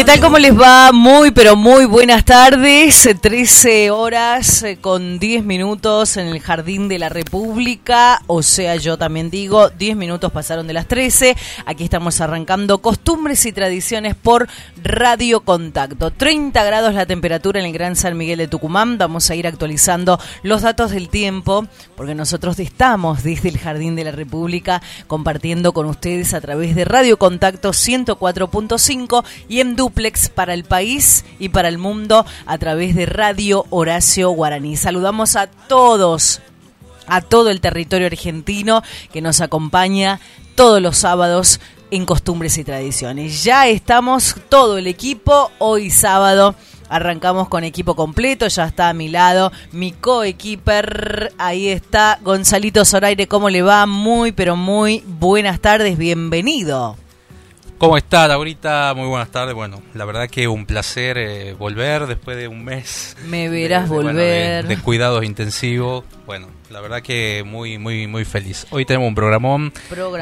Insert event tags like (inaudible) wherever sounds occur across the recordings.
¿Qué tal? ¿Cómo les va? Muy, pero muy buenas tardes. 13 horas eh, con 10 minutos en el Jardín de la República. O sea, yo también digo, 10 minutos pasaron de las 13. Aquí estamos arrancando costumbres y tradiciones por Radio Contacto. 30 grados la temperatura en el Gran San Miguel de Tucumán. Vamos a ir actualizando los datos del tiempo porque nosotros estamos desde el Jardín de la República compartiendo con ustedes a través de Radio Contacto 104.5 y en para el país y para el mundo a través de Radio Horacio Guaraní. Saludamos a todos, a todo el territorio argentino que nos acompaña todos los sábados en costumbres y tradiciones. Ya estamos todo el equipo hoy sábado. Arrancamos con equipo completo, ya está a mi lado mi coequiper, ahí está Gonzalito Zoraire, ¿cómo le va? Muy, pero muy buenas tardes, bienvenido. ¿Cómo está, Laurita? Muy buenas tardes. Bueno, la verdad que un placer eh, volver después de un mes. Me verás volver. de, cuidados intensivos. Bueno, la verdad que muy, muy, muy feliz. Hoy tenemos un programón,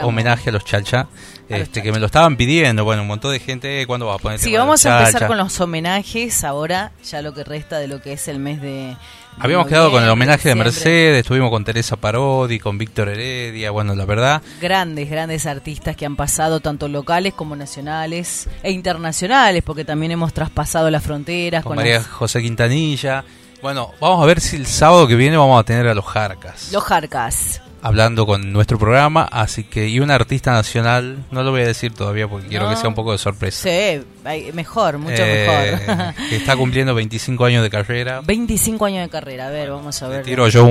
homenaje a los chalcha, este, que me lo estaban pidiendo. Bueno, un montón de gente. ¿Cuándo vas a poner? Sí, vamos a empezar con los homenajes ahora, ya lo que resta de lo que es el mes de, Habíamos quedado con el homenaje de Mercedes, estuvimos con Teresa Parodi, con Víctor Heredia, bueno, la verdad. Grandes, grandes artistas que han pasado tanto locales como nacionales e internacionales, porque también hemos traspasado las fronteras. Con, María José Quintanilla. Bueno, vamos a ver si el sábado que viene vamos a tener a los Jarcas. Los Jarcas hablando con nuestro programa, así que y un artista nacional, no lo voy a decir todavía porque quiero que sea un poco de sorpresa. Sí, mejor, mucho eh, mejor. que está cumpliendo 25 años de carrera. 25 años de carrera, a ver, vamos a ver. tiro yo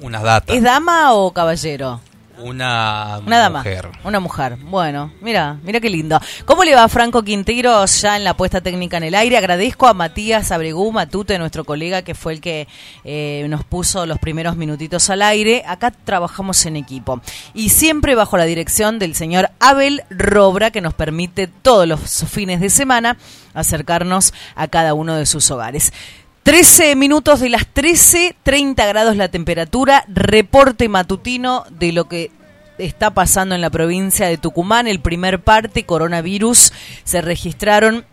unas datas. ¿Es dama o caballero? Una, dama, mujer. Una mujer. Bueno, mira, mira qué lindo. ¿Cómo le va Franco Quintero ya en la puesta técnica en el aire? Agradezco a Matías Abregú Matute, nuestro colega, que fue el que eh, nos puso los primeros minutitos al aire. Acá trabajamos en equipo. Y siempre bajo la dirección del señor Abel Robra, que nos permite todos los fines de semana acercarnos a cada uno de sus hogares. 13 minutos de las 13, 30 grados la temperatura, reporte matutino de lo que está pasando en la provincia de Tucumán. El primer parte, coronavirus, se registraron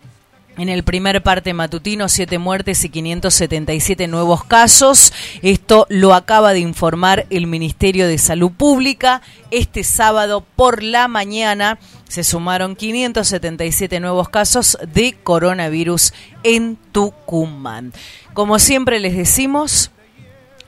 en el primer parte matutino, siete muertes y 577 nuevos casos. Esto lo acaba de informar el Ministerio de Salud Pública. Este sábado por la mañana se sumaron 577 nuevos casos de coronavirus en Tucumán. Como siempre les decimos,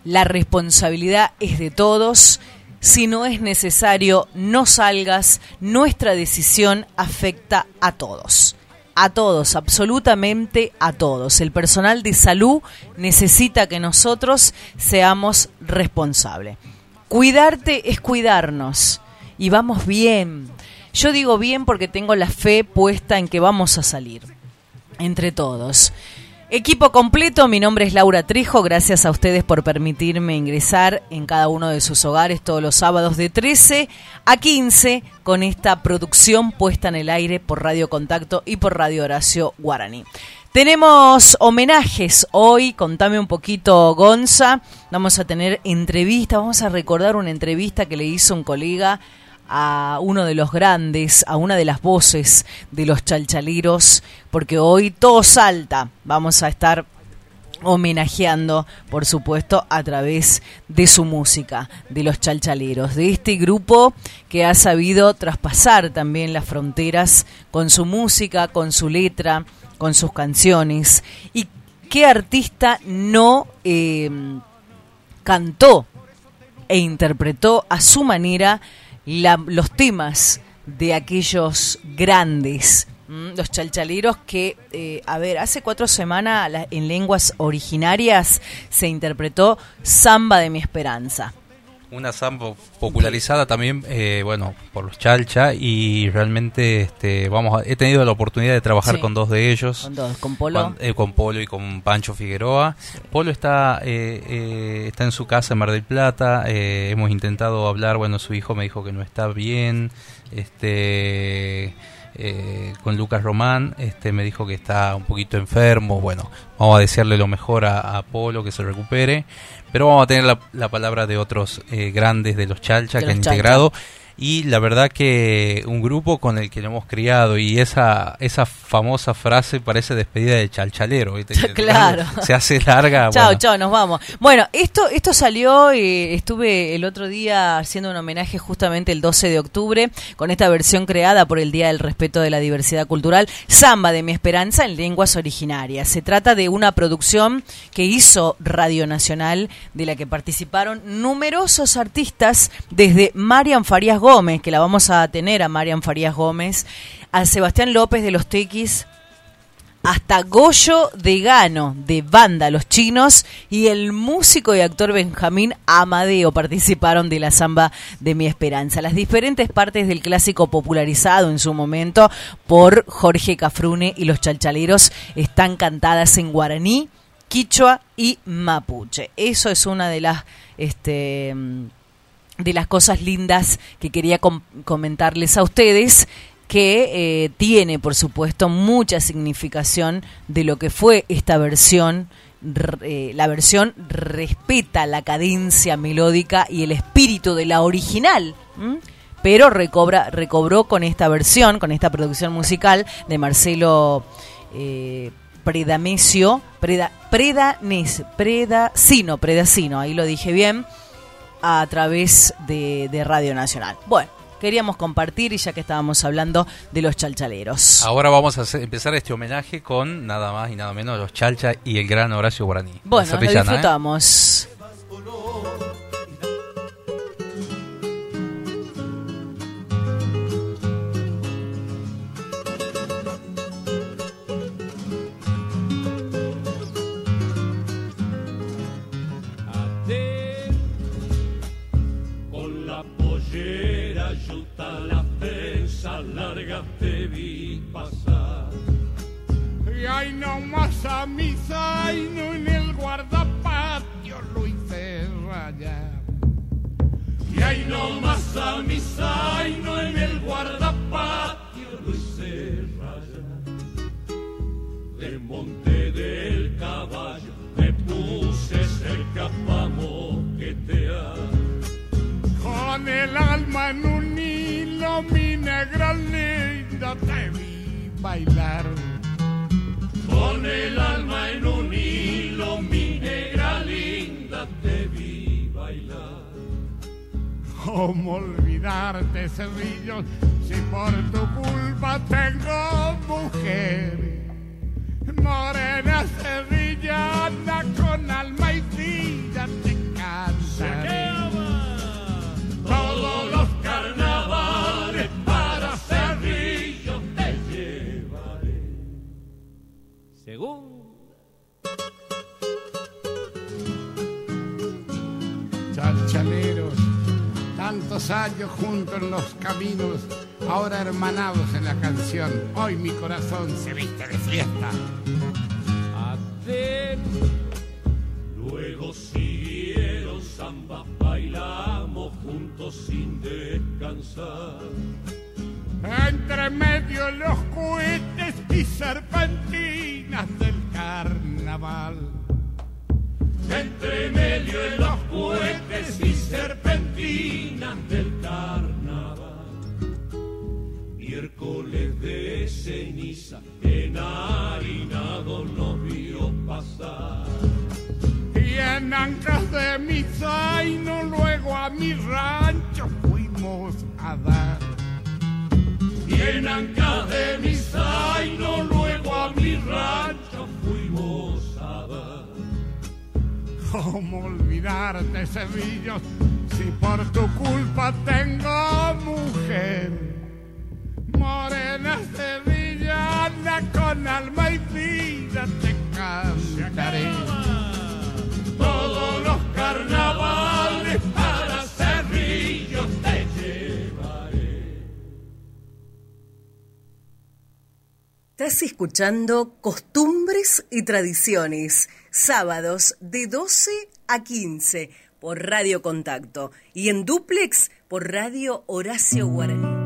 la responsabilidad es de todos. Si no es necesario, no salgas. Nuestra decisión afecta a todos. A todos, absolutamente a todos. El personal de salud necesita que nosotros seamos responsables. Cuidarte es cuidarnos. Y vamos bien. Yo digo bien porque tengo la fe puesta en que vamos a salir. Entre todos. Equipo completo, mi nombre es Laura Trijo, gracias a ustedes por permitirme ingresar en cada uno de sus hogares todos los sábados de 13 a 15 con esta producción puesta en el aire por Radio Contacto y por Radio Horacio Guaraní. Tenemos homenajes hoy, contame un poquito Gonza, vamos a tener entrevista, vamos a recordar una entrevista que le hizo un colega a uno de los grandes, a una de las voces de los chalchaliros, porque hoy todo salta. Vamos a estar homenajeando, por supuesto, a través de su música, de los chalchaleros, de este grupo que ha sabido traspasar también las fronteras con su música, con su letra, con sus canciones. ¿Y qué artista no eh, cantó e interpretó a su manera los temas de aquellos grandes, los chalchaleros que, eh, a ver, hace cuatro semanas en lenguas originarias se interpretó Samba de mi Esperanza. Una samba popularizada también, eh, bueno, por los Chalcha y realmente este, vamos he tenido la oportunidad de trabajar con dos de ellos. Con dos, con Polo. Eh, con, Polo y con Pancho Figueroa. Polo está, eh, está en su casa en Mar del Plata, hemos intentado hablar, bueno, su hijo me dijo que no está bien, este... con Lucas Román, este me dijo que está un poquito enfermo, bueno, vamos a desearle lo mejor a, a Polo, que se recupere. Pero vamos a tener la, la palabra de otros eh, grandes de los Chalcha que han integrado y la verdad que un grupo con el que lo hemos criado y esa esa famosa frase parece despedida de chalchalero (laughs) claro. se hace larga chao chao nos vamos. Bueno esto esto salió y estuve el otro día haciendo un homenaje justamente el 12 de octubre con esta versión creada por el Día del Respeto de la Diversidad Cultural Samba de mi Esperanza en lenguas originarias. Se trata de una producción que hizo Radio Nacional de la que participaron numerosos artistas desde Marian Farías Gómez, que la vamos a tener a Marian Farías Gómez, a Sebastián López de los Tequis, hasta Goyo de Gano, de Banda Los Chinos, y el músico y actor Benjamín Amadeo participaron de la samba de Mi Esperanza. Las diferentes partes del clásico popularizado en su momento por Jorge Cafrune y los chalchaleros están cantadas en guaraní, quichua y mapuche. Eso es una de las este, de las cosas lindas que quería comentarles a ustedes que eh, tiene, por supuesto, mucha significación de lo que fue esta versión. Eh, la versión respeta la cadencia melódica y el espíritu de la original, pero recobra, recobró con esta versión, con esta producción musical de Marcelo eh, Predamesio, Preda, Predanes, Predacino, Predacino, ahí lo dije bien a través de, Radio Nacional. Bueno, queríamos compartir y ya que estábamos hablando de los chalchaleros. Ahora vamos a empezar este homenaje con nada más y nada menos los chalcha y el gran Horacio Guaraní. Bueno, lo ¿eh? disfrutamos. Hoy mi corazón se viste de fiesta. escuchando Costumbres y Tradiciones, sábados de 12 a 15 por Radio Contacto y en duplex por Radio Horacio Guaraní.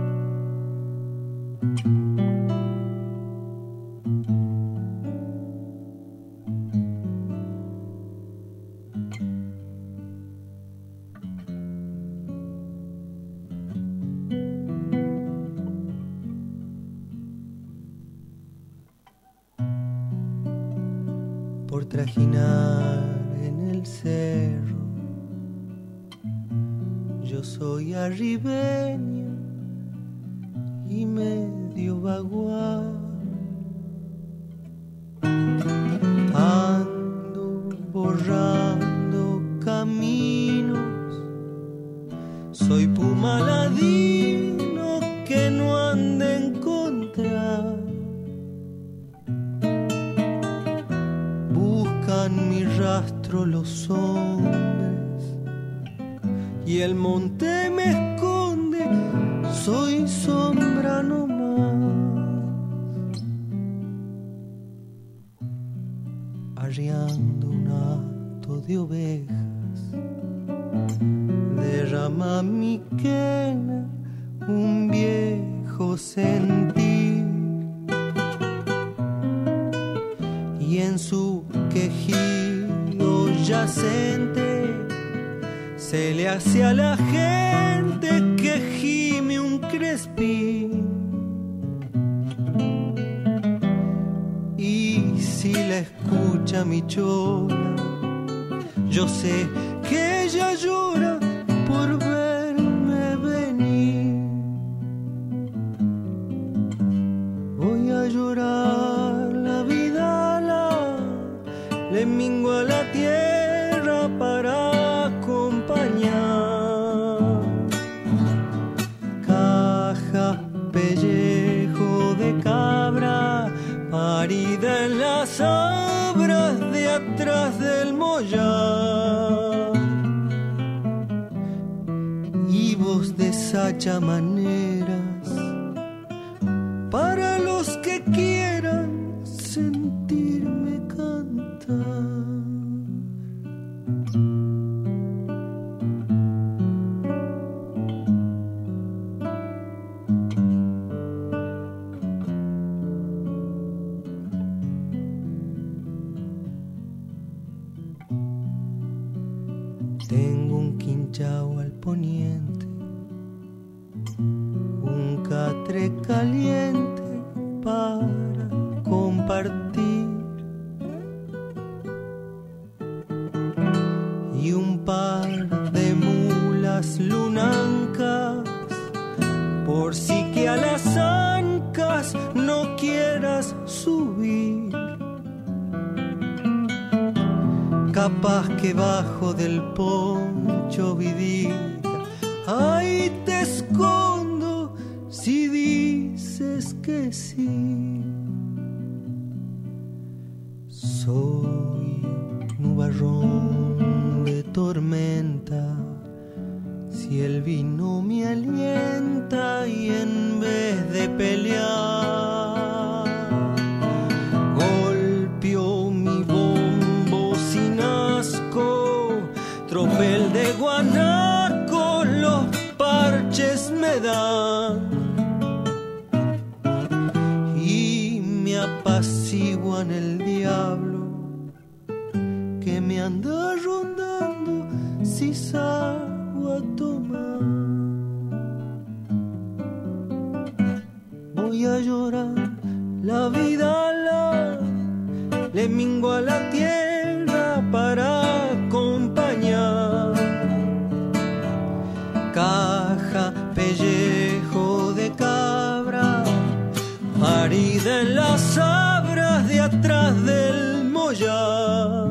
parida en las abras de atrás del mollar.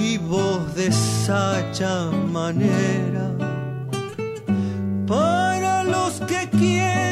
Y vos de manera para los que quieren.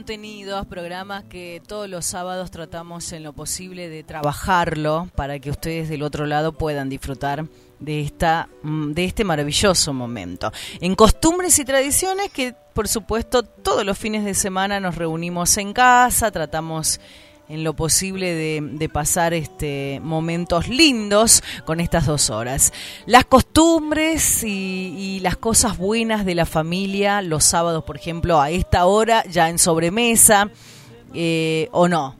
contenidos, programas que todos los sábados tratamos en lo posible de trabajarlo para que ustedes del otro lado puedan disfrutar de esta mm, de este maravilloso momento. En costumbres y tradiciones que por supuesto todos los fines de semana nos reunimos en casa, tratamos en lo posible de, pasar este momentos lindos con estas dos horas. Las costumbres y, y las cosas buenas de la familia, los sábados, por ejemplo, a esta hora, ya en sobremesa, eh, o no.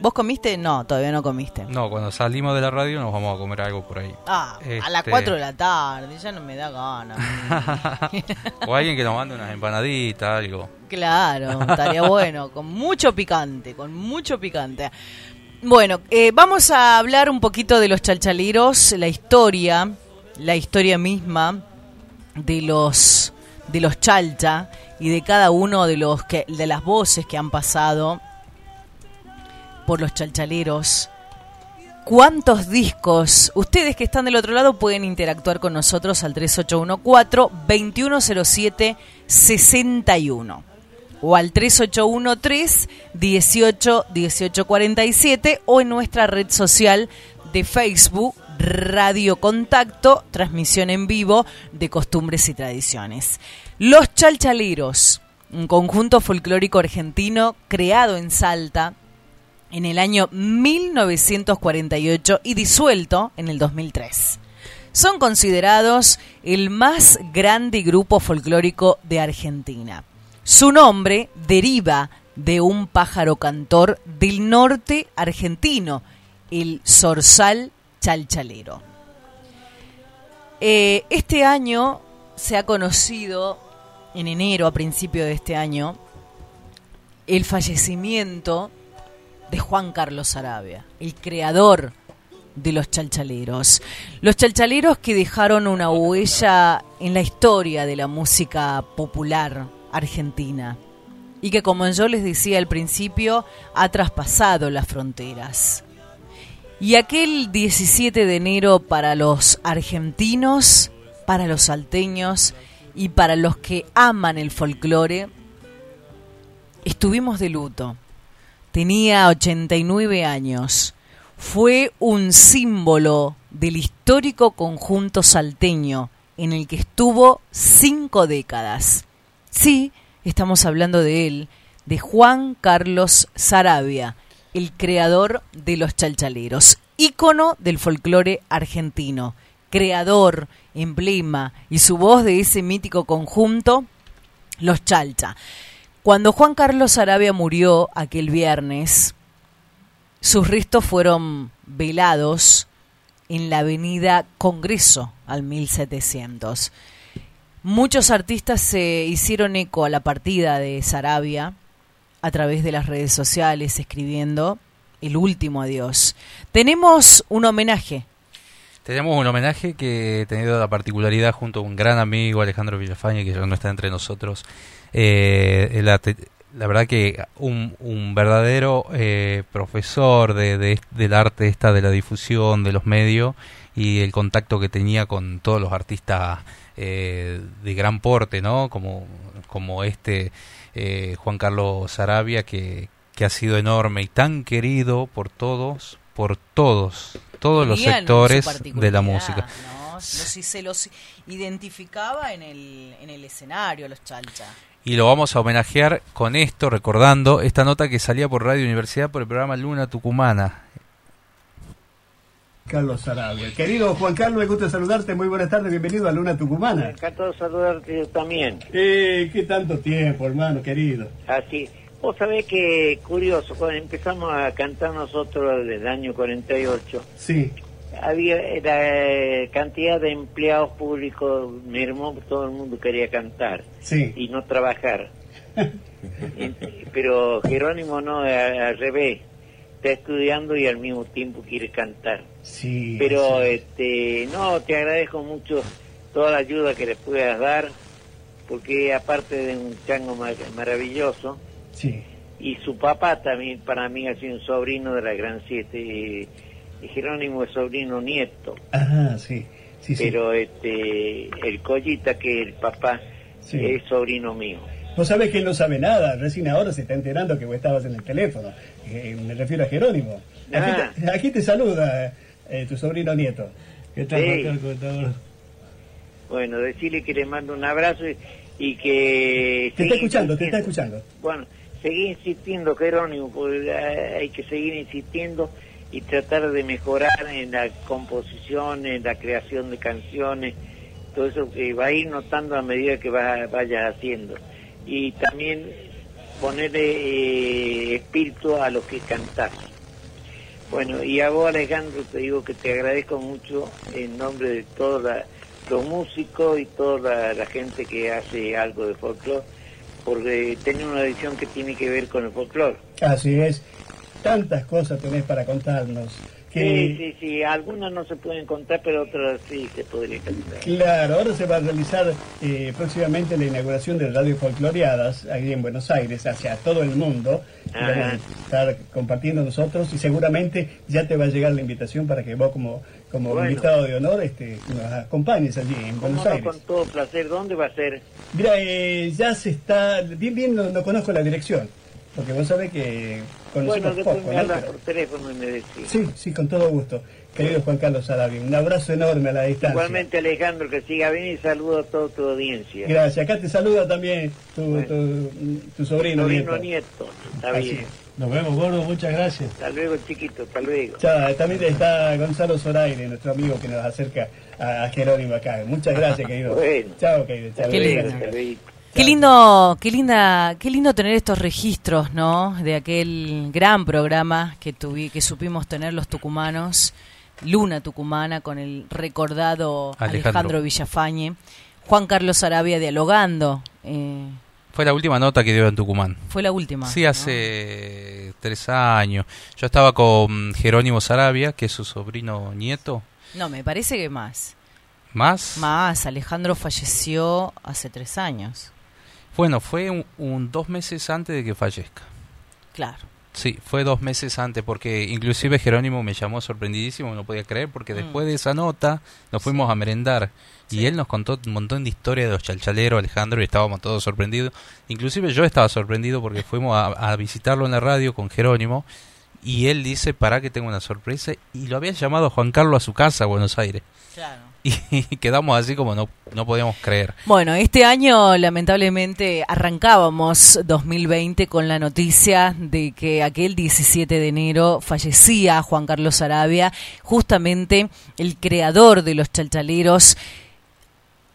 ¿Vos comiste? No, todavía no comiste. No, cuando salimos de la radio nos vamos a comer algo por ahí. Ah, a las Este- 4 de la tarde, ya no me da ganas. (laughs) o alguien que nos mande unas empanaditas, algo. Claro, (laughs) estaría bueno, con mucho picante, con mucho picante. Bueno, eh, vamos a hablar un poquito de los chalchaleros, la historia, la historia misma de los de los chalcha y de cada uno de los que de las voces que han pasado por los chalchaleros. ¿Cuántos discos? Ustedes que están del otro lado pueden interactuar con nosotros al 3814-2107-61 o al 3813-181847 o en nuestra red social de Facebook Radio Contacto, transmisión en vivo de costumbres y tradiciones. Los Chalchaleros, un conjunto folclórico argentino creado en Salta en el año 1948 y disuelto en el 2003. Son considerados el más grande grupo folclórico de Argentina. Su nombre deriva de un pájaro cantor del norte argentino, el zorzal chalchalero. Eh, este año se ha conocido, en enero, a principio de este año, el fallecimiento de Juan Carlos Arabia, el creador de los chalchaleros. Los chalchaleros que dejaron una huella en la historia de la música popular argentina y que, como yo les decía al principio, ha traspasado las fronteras. Y aquel 17 de enero para los argentinos, para los salteños y para los que aman el folclore, estuvimos de luto. Tenía 89 años. Fue un símbolo del histórico conjunto salteño en el que estuvo cinco décadas. Sí, estamos hablando de él, de Juan Carlos Sarabia, el creador de los chalchaleros, ícono del folclore argentino, creador, emblema y su voz de ese mítico conjunto, los chalcha. Cuando Juan Carlos Arabia murió aquel viernes, sus restos fueron velados en la avenida Congreso al 1700. Muchos artistas se hicieron eco a la partida de Sarabia a través de las redes sociales, escribiendo el último adiós. Tenemos un homenaje. Tenemos un homenaje que he tenido la particularidad junto a un gran amigo, Alejandro Villafañe, que ya no está entre nosotros. Eh, la, la verdad que un, un verdadero eh, profesor de, de- del arte esta, de la difusión, de los medios y el contacto que tenía con todos los artistas eh, de gran porte, ¿no? Como, como este eh, Juan Carlos Sarabia, que, que ha sido enorme y tan querido por todos, por todos, todos los sectores de la música. ¿no? Los- si se los identificaba en el, en el escenario, los chalcha. Y lo vamos a homenajear con esto, recordando esta nota que salía por Radio Universidad por el programa Luna Tucumana. Carlos Sarabia. Querido Juan Carlos, me gusta saludarte. Muy buenas tardes, bienvenido a Luna Tucumana. Encantado de saludarte también. Eh, ¿Qué tanto tiempo, hermano, querido? Así, vos sabés que curioso, cuando empezamos a cantar nosotros desde el año 48, Sí, había la cantidad de empleados públicos mermó, todo el mundo quería cantar sí. y no trabajar. (laughs) Pero Jerónimo no, al revés. está estudiando y al mismo tiempo quiere cantar. Sí. Pero sí. este, no, te agradezco mucho toda la ayuda que le puedas dar, porque aparte de un chango mar- maravilloso, Sí. y su papá también para mí ha sido un sobrino de la Gran Siete, eh, Jerónimo es sobrino nieto, Ajá, sí. Sí, sí. pero este, el Collita que el papá Sí. es sobrino mío. Vos sabés que él no sabe nada, recién ahora se está enterando que vos estabas en el teléfono. Eh, me refiero a Jerónimo. Aquí, Ah. te, aquí te saluda eh, tu sobrino nieto. ¿Qué tal, Sí. Bueno, decirle que le mando un abrazo y, y que... Te está escuchando, te está escuchando. Bueno, seguí insistiendo, Jerónimo, porque eh, hay que seguir insistiendo y tratar de mejorar en la composición, en la creación de canciones, todo eso que va a ir notando a medida que va, vayas haciendo. Y también ponerle eh, espíritu a lo que cantás. Bueno, y a vos Alejandro te digo que te agradezco mucho en nombre de todos los músicos y toda la, la gente que hace algo de folclore, porque tiene una edición que tiene que ver con el folclore. Así es. Tantas cosas tenés para contarnos. Que, Sí, sí, sí, algunas no se pueden contar, pero otras sí se podría contar. Claro, ahora se va a realizar eh, próximamente la inauguración de Radio Folcloreadas ahí en Buenos Aires, hacia todo el mundo. Ajá. Vamos a estar compartiendo nosotros y seguramente ya te va a llegar la invitación para que vos como, como Bueno. invitado de honor este, nos acompañes allí en Buenos no, Aires. con todo placer. ¿Dónde va a ser? Mira, eh, ya se está, bien, bien, no, no conozco la dirección, porque vos sabés que Bueno, conocemos después poco, me por teléfono y me decís. Sí, sí, con todo gusto. Querido Juan Carlos Sarabia, un abrazo enorme a la distancia. Igualmente Alejandro, que siga bien y saludo a toda tu audiencia. Gracias. Acá te saluda también tu, Bueno. tu, tu sobrino, Sobrino nieto. nieto. Está Así bien. Nos vemos, gordo, muchas gracias. Hasta luego, chiquito. Hasta luego. Chao, también está Gonzalo Zoraire, nuestro amigo que nos acerca a, a Jerónimo acá. Muchas gracias, querido. Bueno. Chao, querido. Chao. Qué lindo. Qué lindo, qué linda, qué lindo tener estos registros, ¿no? De aquel gran programa que tuvi, que supimos tener los tucumanos, Luna Tucumana con el recordado Alejandro. Alejandro, Villafañe, Juan Carlos Arabia dialogando, eh, Fue la última nota que dio en Tucumán. fue la última. Sí, ¿no? hace tres años. Yo estaba con Jerónimo Sarabia, que es su sobrino nieto. No, me parece que más. Más. Más, Alejandro falleció hace tres años. Bueno, fue un, un dos meses antes de que fallezca. Claro. Sí, fue dos meses antes, porque inclusive Jerónimo me llamó sorprendidísimo, no podía creer, porque Mm. después de esa nota nos fuimos a merendar y él nos contó un montón de historias de los chalchaleros, Alejandro, y estábamos todos sorprendidos. Inclusive yo estaba sorprendido porque fuimos a, a visitarlo en la radio con Jerónimo y él dice, para que tengo una sorpresa, y lo había llamado Juan Carlos a su casa a Buenos Aires. Claro. Y (laughs) quedamos así como no, no podíamos creer. Bueno, este año lamentablemente arrancábamos 2020 con la noticia de que aquel 17 de enero fallecía Juan Carlos Arabia, justamente el creador de los chalchaleros.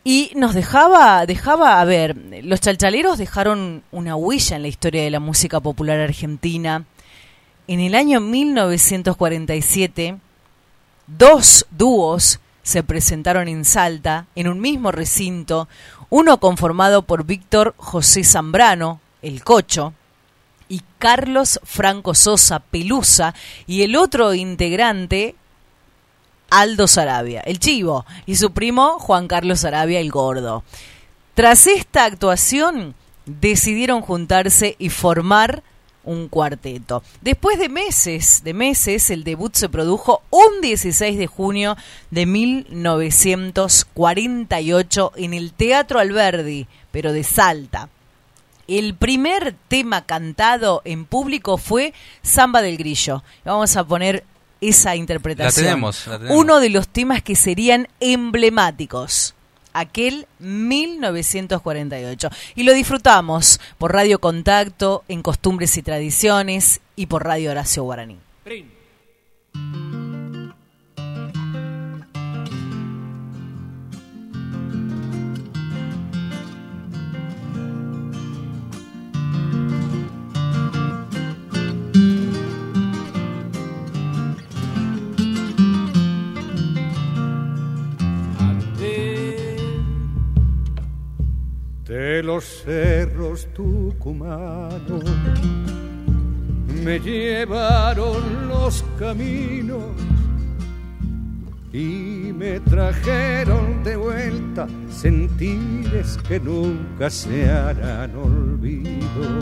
Y nos dejaba, dejaba, a ver, los chalchaleros dejaron una huella en la historia de la música popular argentina. En el año 1947, dos dúos se presentaron en Salta, en un mismo recinto, uno conformado por Víctor José Zambrano, el Cocho, y Carlos Franco Sosa Pelusa, y el otro integrante, Aldo Sarabia, el Chivo, y su primo Juan Carlos Sarabia, el Gordo. Tras esta actuación, decidieron juntarse y formar un cuarteto. Después de meses, de meses, el debut se produjo un 16 de junio de 1948 en el Teatro Alberdi, pero de Salta. El primer tema cantado en público fue Samba del Grillo. Vamos a poner esa interpretación. La tenemos, la tenemos. Uno de los temas que serían emblemáticos. Aquel 1948. Y lo disfrutamos por Radio Contacto, en Costumbres y Tradiciones y por Radio Horacio Guaraní. De los cerros tucumanos me llevaron los caminos y me trajeron de vuelta sentires que nunca se harán olvido.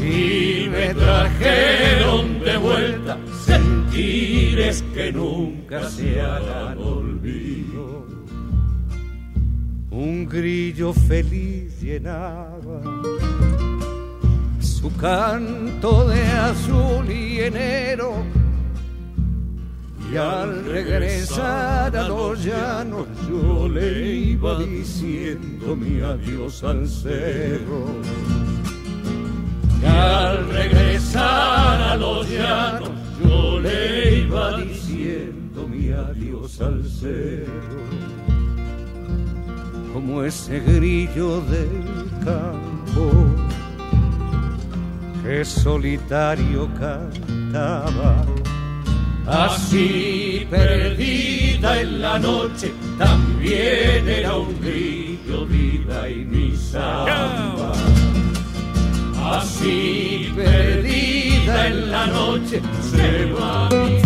Y me trajeron de vuelta sentires que nunca se harán olvido. Un grillo feliz llenaba su canto de azul y enero y al regresar a los llanos yo le iba diciendo mi adiós al cerro. Y al regresar a los llanos yo le iba diciendo mi adiós al cerro. Como ese grillo del campo que solitario cantaba Así perdida en la noche, también era un grillo vida y mi samba. Así perdida en la noche, se va mi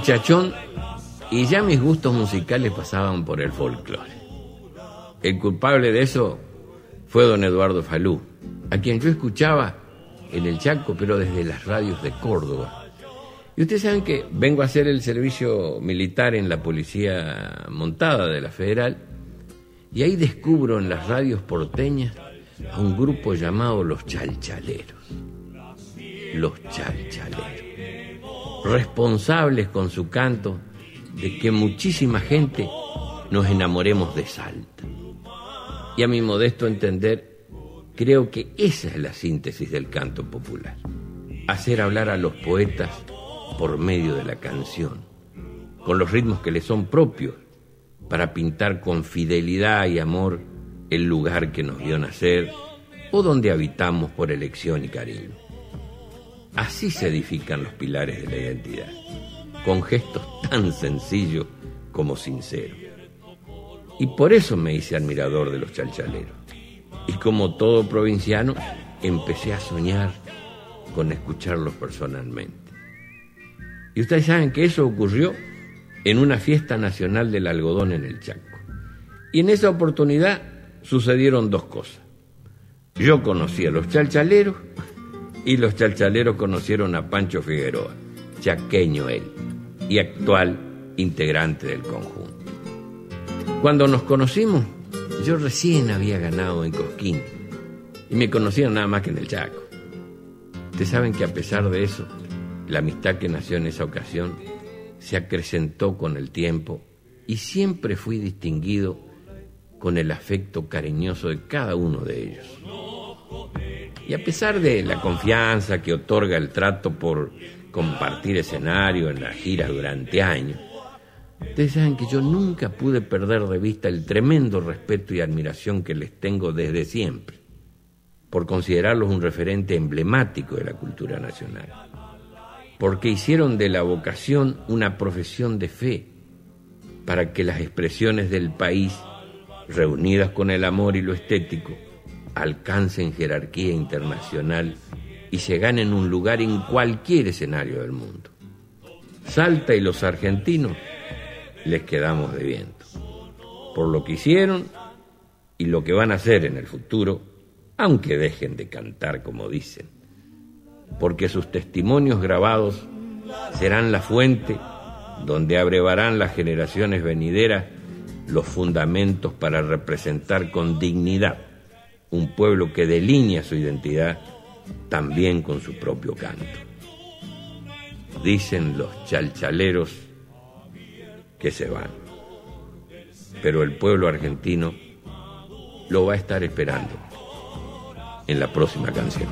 muchachón y ya mis gustos musicales pasaban por el folclore. El culpable de eso fue don Eduardo Falú, a quien yo escuchaba en el Chaco, pero desde las radios de Córdoba. Y ustedes saben que vengo a hacer el servicio militar en la policía montada de la Federal, y ahí descubro en las radios porteñas a un grupo llamado Los Chalchaleros. Los Chalchaleros. Responsables con su canto de que muchísima gente nos enamoremos de Salta. Y a mi modesto entender, creo que esa es la síntesis del canto popular. Hacer hablar a los poetas por medio de la canción, con los ritmos que les son propios, para pintar con fidelidad y amor el lugar que nos vio nacer o donde habitamos por elección y cariño. Así se edifican los pilares de la identidad, con gestos tan sencillos como sinceros. Y por eso me hice admirador de los chalchaleros. Y como todo provinciano, empecé a soñar con escucharlos personalmente. Y ustedes saben que eso ocurrió en una fiesta nacional del algodón en el Chaco. Y en esa oportunidad sucedieron dos cosas. Yo conocí a los chalchaleros y los chalchaleros conocieron a Pancho Figueroa, chaqueño él, y actual integrante del conjunto. Cuando nos conocimos, yo recién había ganado en Cosquín y me conocían nada más que en el Chaco. Ustedes saben que a pesar de eso, la amistad que nació en esa ocasión se acrecentó con el tiempo y siempre fui distinguido con el afecto cariñoso de cada uno de ellos. Y a pesar de la confianza que otorga el trato por compartir escenario en la gira durante años, ustedes saben que yo nunca pude perder de vista el tremendo respeto y admiración que les tengo desde siempre, por considerarlos un referente emblemático de la cultura nacional porque hicieron de la vocación una profesión de fe, para que las expresiones del país, reunidas con el amor y lo estético, alcancen jerarquía internacional y se ganen un lugar en cualquier escenario del mundo. Salta y los argentinos les quedamos de viento, por lo que hicieron y lo que van a hacer en el futuro, aunque dejen de cantar como dicen porque sus testimonios grabados serán la fuente donde abrevarán las generaciones venideras los fundamentos para representar con dignidad un pueblo que delinea su identidad también con su propio canto. Dicen los chalchaleros que se van, pero el pueblo argentino lo va a estar esperando en la próxima canción.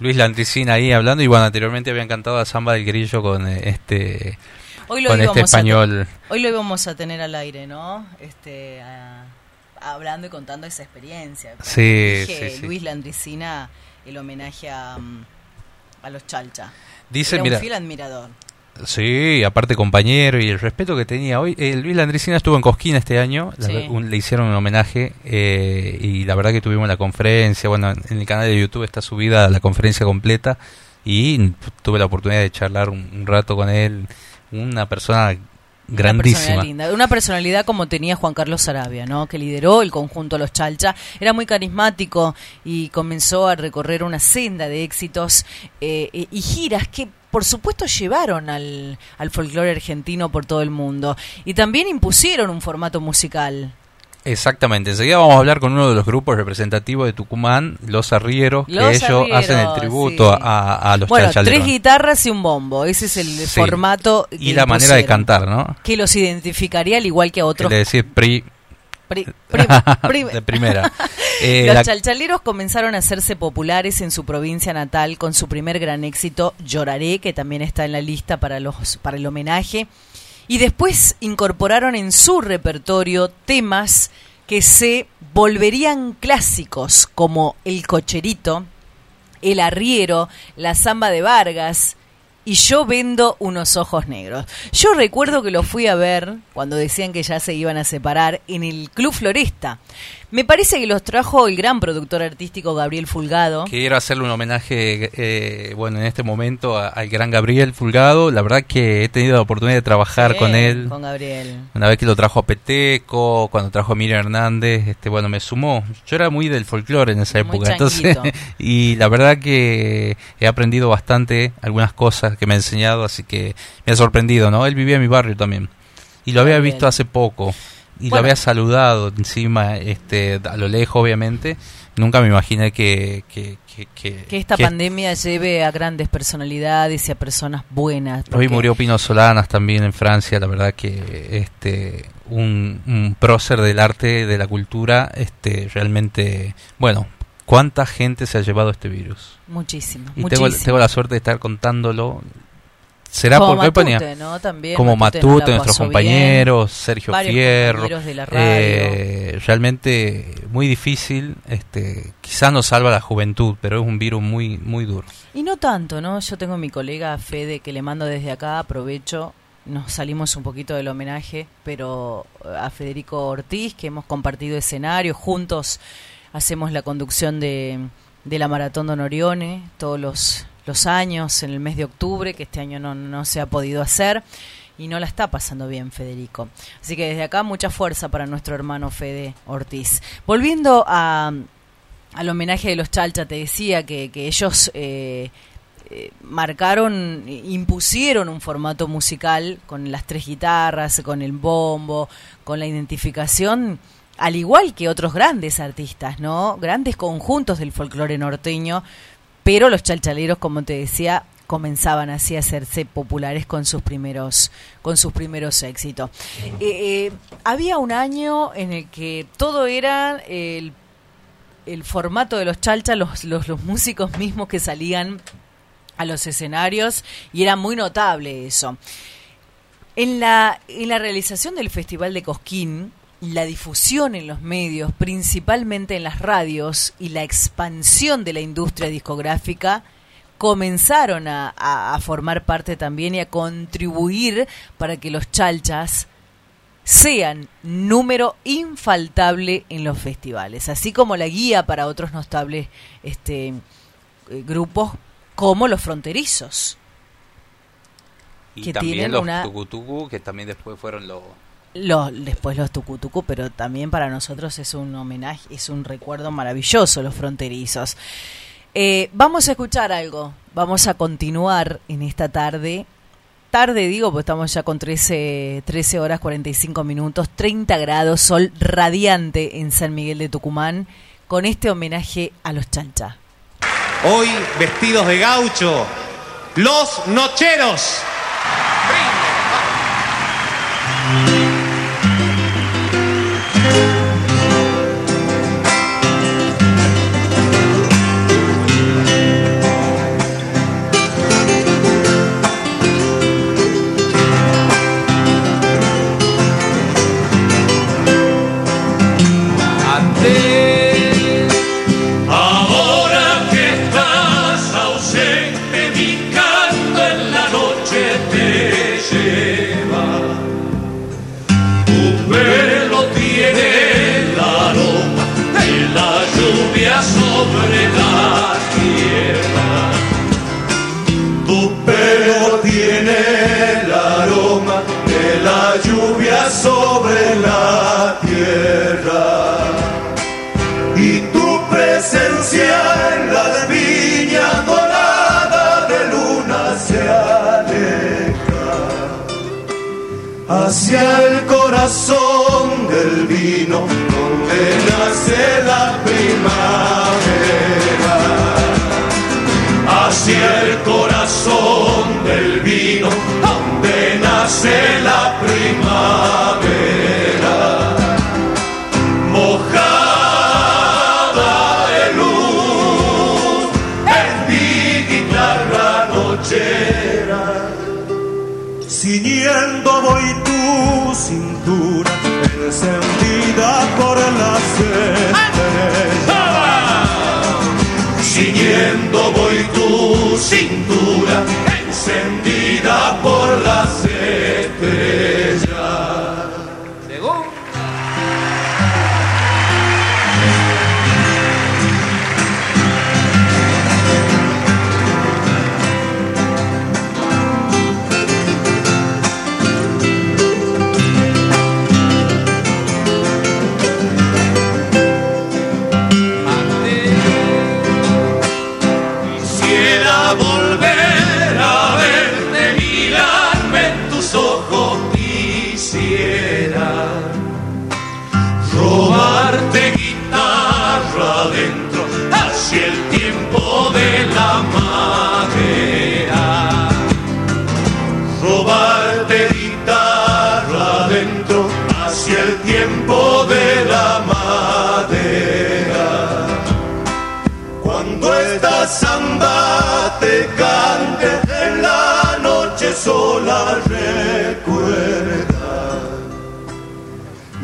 Luis. Landricina ahí hablando y bueno, anteriormente habían cantado a Samba del Grillo con eh, este Hoy lo con este a español. hoy lo íbamos a tener al aire, ¿no? Este, a- hablando y contando esa experiencia. Sí, dije, sí, sí. Luis Landricina, el homenaje a, mm, a los Chalcha. Dice, Era mira, un fiel admirador. Sí, aparte compañero y el respeto que tenía hoy. eh, Luis Landricina estuvo en Cosquín este año, la Sí. ver- un- le hicieron un homenaje eh, y la verdad que tuvimos la conferencia, bueno, en el canal de YouTube está subida la conferencia completa y tuve la oportunidad de charlar un, un rato con él, una persona Una grandísima. personalidad linda. Una personalidad como tenía Juan Carlos Sarabia, ¿no? Que lideró el conjunto Los Chalcha. Era muy carismático y comenzó a recorrer una senda de éxitos eh, y giras que, por supuesto, llevaron al, al folclore argentino por todo el mundo. Y también impusieron un formato musical. Exactamente, enseguida vamos a hablar con uno de los grupos representativos de Tucumán, Los Arrieros, que Los ellos hacen el tributo sí. a, a los bueno, tres guitarras y un bombo. Ese es el Sí. formato. Y la manera de cantar, ¿no? Que los identificaría al igual que a otros. Que le decir pri, (laughs) pri- de primera. (laughs) Eh, Los la- chalchaleros comenzaron a hacerse populares en su provincia natal con su primer gran éxito, Lloraré, que también está en la lista para, los, para el homenaje. Y después incorporaron en su repertorio temas que se volverían clásicos, como El Cocherito, El Arriero, La Zamba de Vargas y Yo Vendo Unos Ojos Negros. Yo recuerdo que lo fui a ver cuando decían que ya se iban a separar en el Club Floresta. Me parece que los trajo el gran productor artístico Gabriel Fulgado. Quiero hacerle un homenaje, eh, bueno, en este momento a- al gran Gabriel Fulgado. La verdad que he tenido la oportunidad de trabajar Sí, con él. Con Gabriel. Una vez que lo trajo a Peteco, cuando trajo a Miriam Hernández, este, bueno, me sumó. Yo era muy del folclore en esa Muy época, entonces, (laughs) y la verdad que he aprendido bastante, algunas cosas que me ha enseñado, así que me ha sorprendido, ¿no? Él vivía en mi barrio también, y lo había visto hace poco, y lo había saludado encima, este, a lo lejos, obviamente. Nunca me imaginé que... que, que, que- Que esta pandemia lleve a grandes personalidades y a personas buenas. Hoy murió Pino Solanas también en Francia, la verdad que este un, un prócer del arte, de la cultura, este realmente, bueno, cuánta gente se ha llevado este virus. Muchísimo, Y tengo, muchísimo. tengo la suerte de estar contándolo. Será Como porque ponía- Matute, ¿no? También como Matute nuestros compañeros, Sergio Varios Fierro, compañeros de la radio. eh, realmente muy difícil, este, quizás nos salva la juventud, pero es un virus muy muy duro. Y no tanto, ¿no? Yo tengo a mi colega Fede que le mando desde acá, aprovecho, nos salimos un poquito del homenaje, pero eh, a Federico Ortiz, que hemos compartido escenario, juntos hacemos la conducción de, de la Maratón Don Orione todos los, los años, en el mes de octubre, que este año no, no se ha podido hacer. Y no la está pasando bien Federico. Así que desde acá mucha fuerza para nuestro hermano Fede Ortiz. Volviendo a, al homenaje de los Chalcha, te decía que, ellos eh, eh, marcaron, impusieron un formato musical con las tres guitarras, con el bombo, con la identificación, al igual que otros grandes artistas, ¿no? Grandes conjuntos del folclore norteño, pero los chalchaleros, como te decía, comenzaban así a hacerse populares con sus primeros con sus primeros éxitos. Eh, eh, había un año en el que todo era el el formato de los chalcha, los, los, los músicos mismos que salían a los escenarios y era muy notable eso. En la, en la realización del Festival de Cosquín, la difusión en los medios, principalmente en las radios, y la expansión de la industria discográfica comenzaron a, a- a formar parte también y a contribuir para que los chalchas sean número infaltable en los festivales, así como la guía para otros notables este, eh, grupos como los fronterizos. Y que también tienen los una- tucutucu, que también después fueron los, Los, después los tucutucu, pero también para nosotros es un homenaje, es un recuerdo maravilloso los fronterizos. Eh, vamos a escuchar algo, vamos a continuar en esta tarde. Tarde digo, pues estamos ya con 13, 13 horas 45 minutos, 30 grados, sol radiante en San Miguel de Tucumán, con este homenaje a los chancha. Hoy vestidos de gaucho, los nocheros. Hacia el corazón del vino donde nace la primavera. Hacia ciñendo voy tu cintura encendida por las estrellas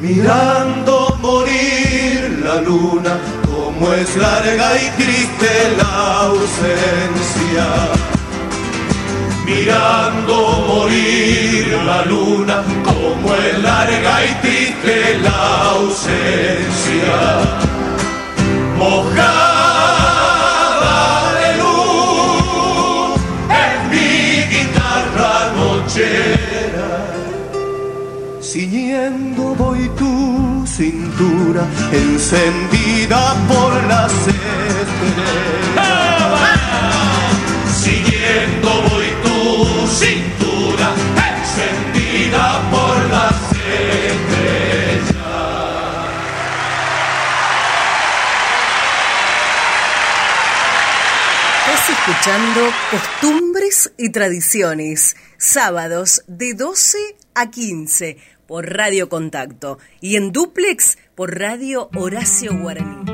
Mirando morir la luna como es larga y triste la ausencia Mirando morir la luna como es larga y triste la ausencia mojada de luz en mi guitarra nochera. Ciñendo cintura encendida por las estrellas. Siguiendo voy tu cintura encendida por las estrellas. Estás escuchando Costumbres y Tradiciones, sábados de 12 a 15 por Radio Contacto y en duplex por Radio Horacio Guaraní.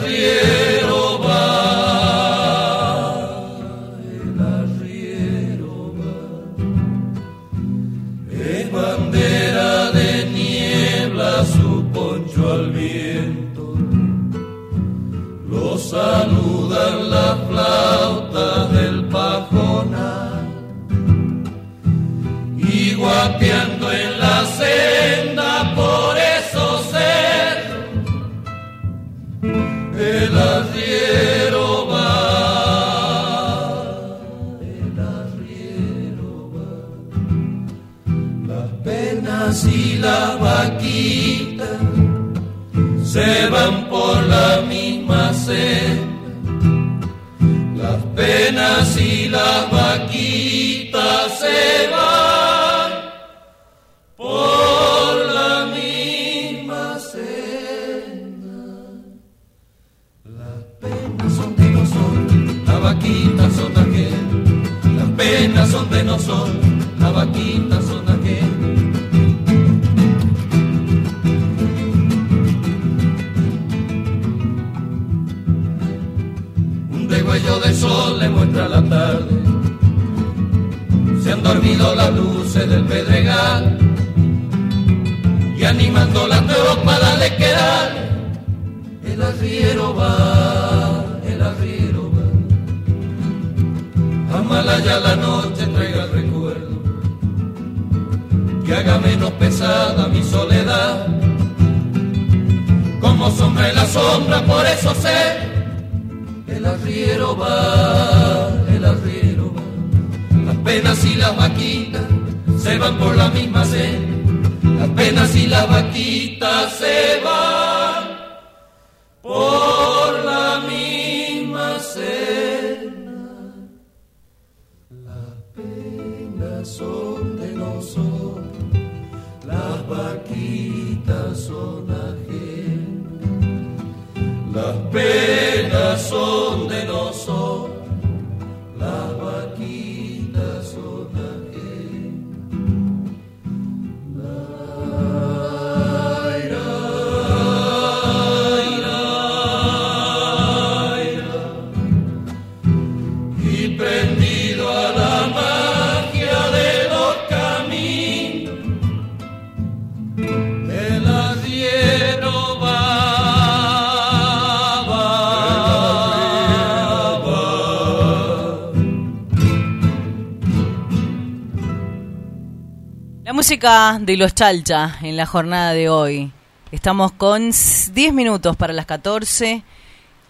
música de los Chalcha en la jornada de hoy. Estamos con s- 10 minutos para las 14,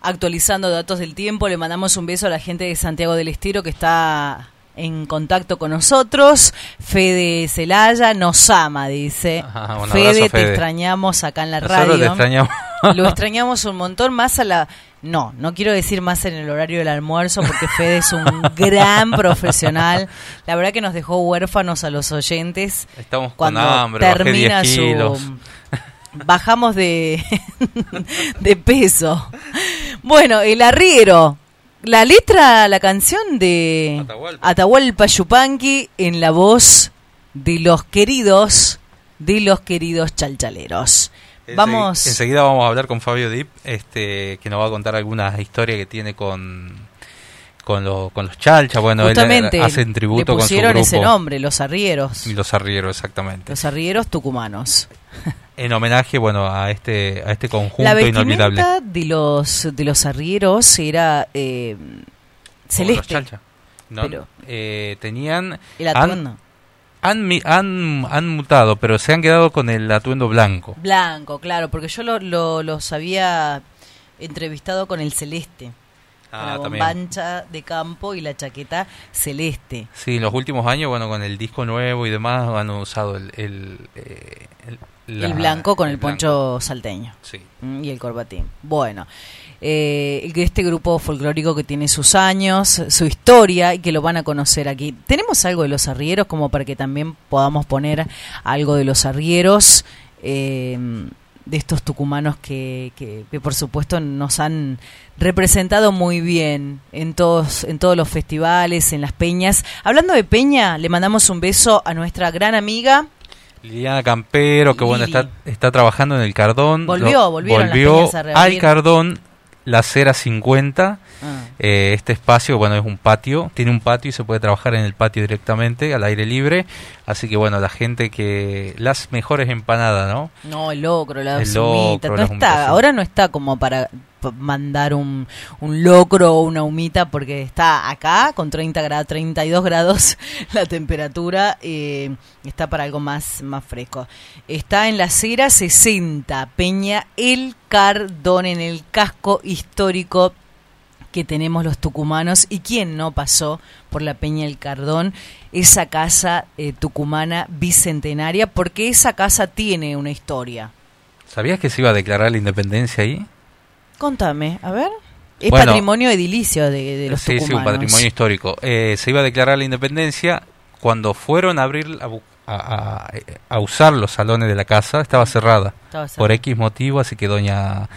actualizando datos del tiempo. Le mandamos un beso a la gente de Santiago del Estero que está en contacto con nosotros. Fede Celaya nos ama, dice. Ajá, (laughs) un Fede, te extrañamos acá en la Nosotros radio. te extrañamos. Lo extrañamos un montón más a la... No, no quiero decir más en el horario del almuerzo porque Fede es un (laughs) gran profesional. La verdad que nos dejó huérfanos a los oyentes. Estamos con Cuando hambre, termina 10 su... (laughs) Bajamos de, (laughs) de peso. Bueno, el arriero. La letra, la canción de Atahualpa. Atahualpa Yupanqui en la voz de los queridos, de los queridos chalchaleros. Vamos. Enseguida vamos a hablar con Fabio Dip, este, que nos va a contar algunas historias que tiene con, con, lo- con los chalchas. Bueno, Justamente él hacen le tributo con su pusieron grupo. ese nombre, los arrieros. Los arrieros, exactamente. Los arrieros tucumanos. En homenaje, bueno, a este, a este conjunto La inolvidable. vestimenta de los de los arrieros era eh, los celeste. chalchas. No, Pero- eh, tenían El atuendo. Han, han, han mutado, pero se han quedado con el atuendo blanco. Blanco, claro, porque yo lo- lo- los había entrevistado con el celeste. Ah, la también. bombancha de campo y la chaqueta celeste. Sí, en los últimos años, bueno, con el disco nuevo y demás, han usado el... El, eh, el- la- el blanco con el, blanco. poncho salteño. Sí. Mm, Y el corbatín. Bueno, eh, este grupo folclórico que tiene sus años, su historia y que lo van a conocer aquí. Tenemos algo de los arrieros como para que también podamos poner algo de los arrieros. eh, de estos tucumanos que, que, que por supuesto nos han representado muy bien en todos en todos los festivales, en las peñas. Hablando de peña, le mandamos un beso a nuestra gran amiga Liliana Campero, que bueno, está, está trabajando en el Cardón. Volvió, volvieron las volvió peñas a al Cardón La Acera 50. Ah. Eh, este espacio, bueno, es un patio, tiene un patio y se puede trabajar en el patio directamente, al aire libre. Así que, bueno, la gente que. Las mejores empanadas, ¿no? No, el locro, la El humita, locro, no está, ahora no está como para mandar un, un locro o una humita porque está acá con 30 grados, 32 grados (laughs) la temperatura, eh, está para algo más, más fresco. Está en la acera 60, Peña El Cardón, en el casco histórico que tenemos los tucumanos y quién no pasó por la Peña El Cardón, esa casa eh, tucumana bicentenaria, porque esa casa tiene una historia. ¿Sabías que se iba a declarar la independencia ahí? Contame, a ver. Es Bueno, patrimonio edilicio de, de los sí, sí, un tucumanos. patrimonio histórico. Eh, se iba a declarar la independencia cuando fueron a abrir a, bu- a- a- a usar los salones de la casa, estaba cerrada. Estaba cerrada. Por X motivo, así que doña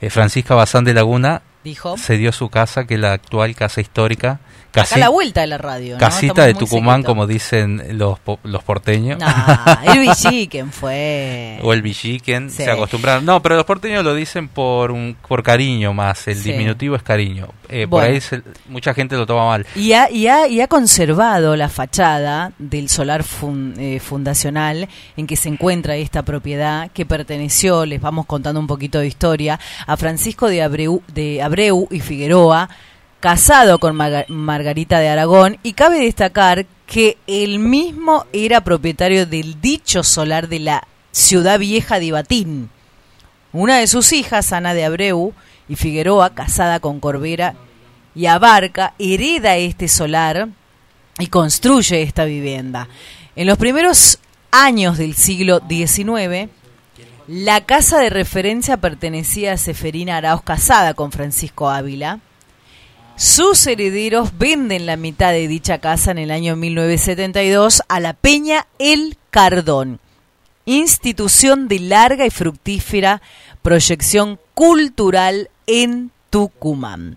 eh, Francisca Bazán de Laguna Dijo. cedió su casa, que es la actual casa histórica. Acá casi- a la vuelta de la radio. ¿no? Casita Estamos de Tucumán, como dicen los, los porteños. Nah, (laughs) el Villiquen fue. o el Villiquen, Sí. se acostumbraron. No, pero los porteños lo dicen por un, por cariño más, el Sí. diminutivo es cariño. Eh, Bueno. Por ahí se- mucha gente lo toma mal. Y ha, y, ha, y ha conservado la fachada del solar fun- eh, fundacional en que se encuentra esta propiedad que perteneció, les vamos contando un poquito de historia, a Francisco de Abreu, de Abreu y Figueroa, casado con Marga- Margarita de Aragón, y cabe destacar que él mismo era propietario del dicho solar de la ciudad vieja de Ibatín. Una de sus hijas, Ana de Abreu y Figueroa, casada con Corbera y Abarca, hereda este solar y construye esta vivienda. En los primeros años del siglo XIX, la casa de referencia pertenecía a Seferina Arauz casada con Francisco Ávila. Sus herederos venden la mitad de dicha casa en el año 1972 a la Peña El Cardón, institución de larga y fructífera proyección cultural en Tucumán.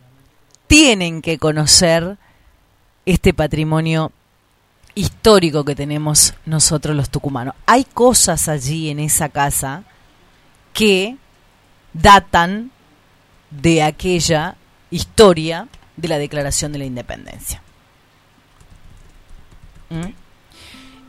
Tienen que conocer este patrimonio histórico que tenemos nosotros los tucumanos. Hay cosas allí en esa casa que datan de aquella historia de la declaración de la independencia. ¿Mm?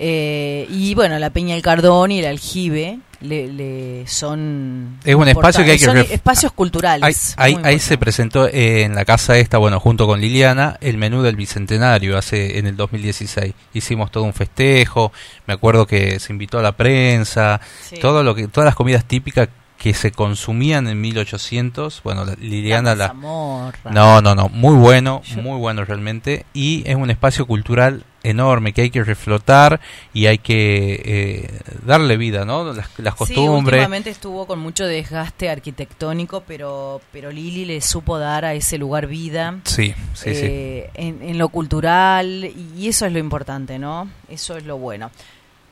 Eh, y bueno, la Peña del Cardón y el Aljibe le, le son Es un espacio que hay que son espacios culturales. Ahí, ahí se presentó eh, en la casa esta, bueno, junto con Liliana, el menú del Bicentenario hace en el 2016. Hicimos todo un festejo, me acuerdo que se invitó a la prensa, Sí. todo lo que todas las comidas típicas que se consumían en 1800, bueno, Liliana la. No, no, no, muy bueno, muy bueno realmente y es un espacio cultural enorme que hay que reflotar y hay que eh, darle vida, ¿no? Las, las Sí, costumbres. últimamente estuvo con mucho desgaste arquitectónico, pero pero Lili le supo dar a ese lugar vida. Sí, sí, sí. eh, En, en lo cultural y eso es lo importante, ¿no? Eso es lo bueno.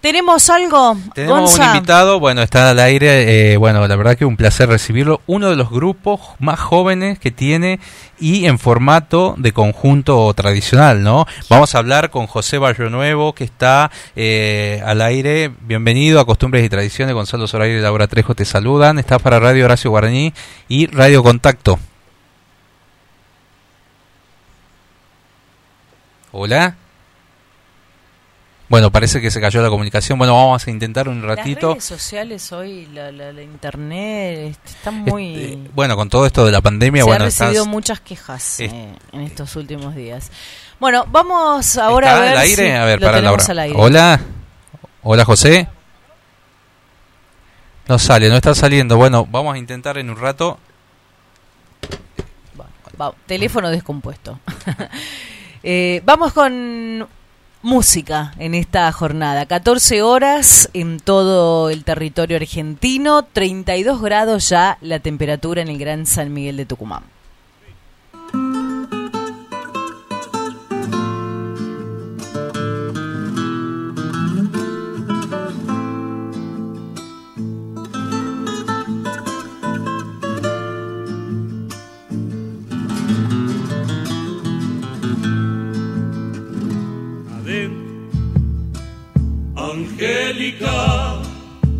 ¿Tenemos algo? Tenemos Gonza? un invitado, bueno, está al aire, eh, bueno, la verdad que un placer recibirlo. Uno de los grupos más jóvenes que tiene y en formato de conjunto tradicional, ¿no? Vamos a hablar con José Barrio Nuevo, que está eh, al aire. Bienvenido a Costumbres y Tradiciones. Gonzalo Zoraire y Laura Trejo te saludan. Está para Radio Horacio Guaraní y Radio Contacto. Hola. Bueno, parece que se cayó la comunicación. Bueno, vamos a intentar un ratito. Las redes sociales hoy, la, la- la internet, este, están muy... Este, bueno, con todo esto de la pandemia, Se bueno, han recibido estás- muchas quejas eh, en estos últimos días. Bueno, vamos ahora ¿Está a ver al aire? si a ver, para Laura. al aire. Hola. Hola, José. No sale, no está saliendo. Bueno, vamos a intentar en un rato. Va, teléfono descompuesto. (laughs) Eh, vamos con música en esta jornada. 14 horas en todo el territorio argentino, 32 grados ya la temperatura en el Gran San Miguel de Tucumán.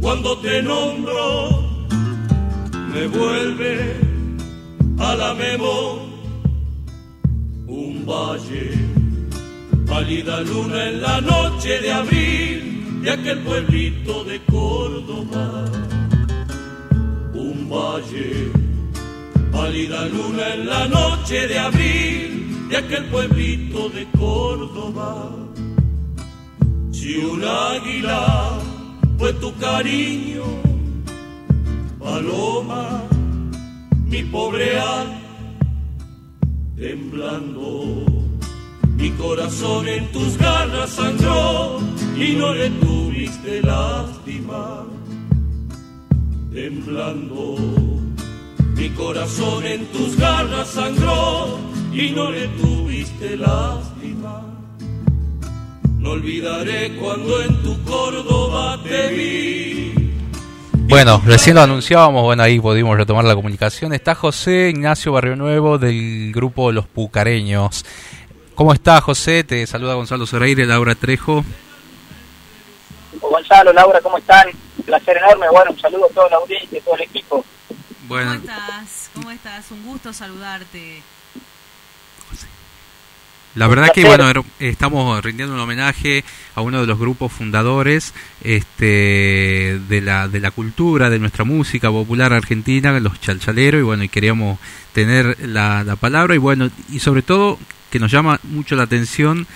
Cuando te nombro, me vuelve a Alamemo, un valle, pálida luna en la noche de abril de aquel pueblito de Córdoba. Un valle, pálida luna en la noche de abril de aquel pueblito de Córdoba. Si un águila fue tu cariño, paloma, mi pobre alma, temblando. Mi corazón en tus ganas sangró y no le tuviste lástima. Temblando, mi corazón en tus ganas sangró y no le tuviste lástima. No olvidaré cuando en tu Córdoba te vi. Bueno, recién lo anunciábamos, bueno, ahí pudimos retomar la comunicación. Está José Ignacio Barrio Nuevo del grupo Los Pucareños. ¿Cómo está José? Te saluda Gonzalo Zoreire, Laura Trejo. Gonzalo, Laura, ¿cómo están? Un placer enorme. Bueno, un saludo a toda la audiencia y todo el equipo. Bueno, ¿Cómo estás? ¿Cómo estás? Un gusto saludarte. La verdad que bueno, estamos rindiendo un homenaje a uno de los grupos fundadores este, de, la, de la cultura, de nuestra música popular argentina, los chalchaleros, y bueno, y queríamos tener la, la palabra, y bueno, y sobre todo que nos llama mucho la atención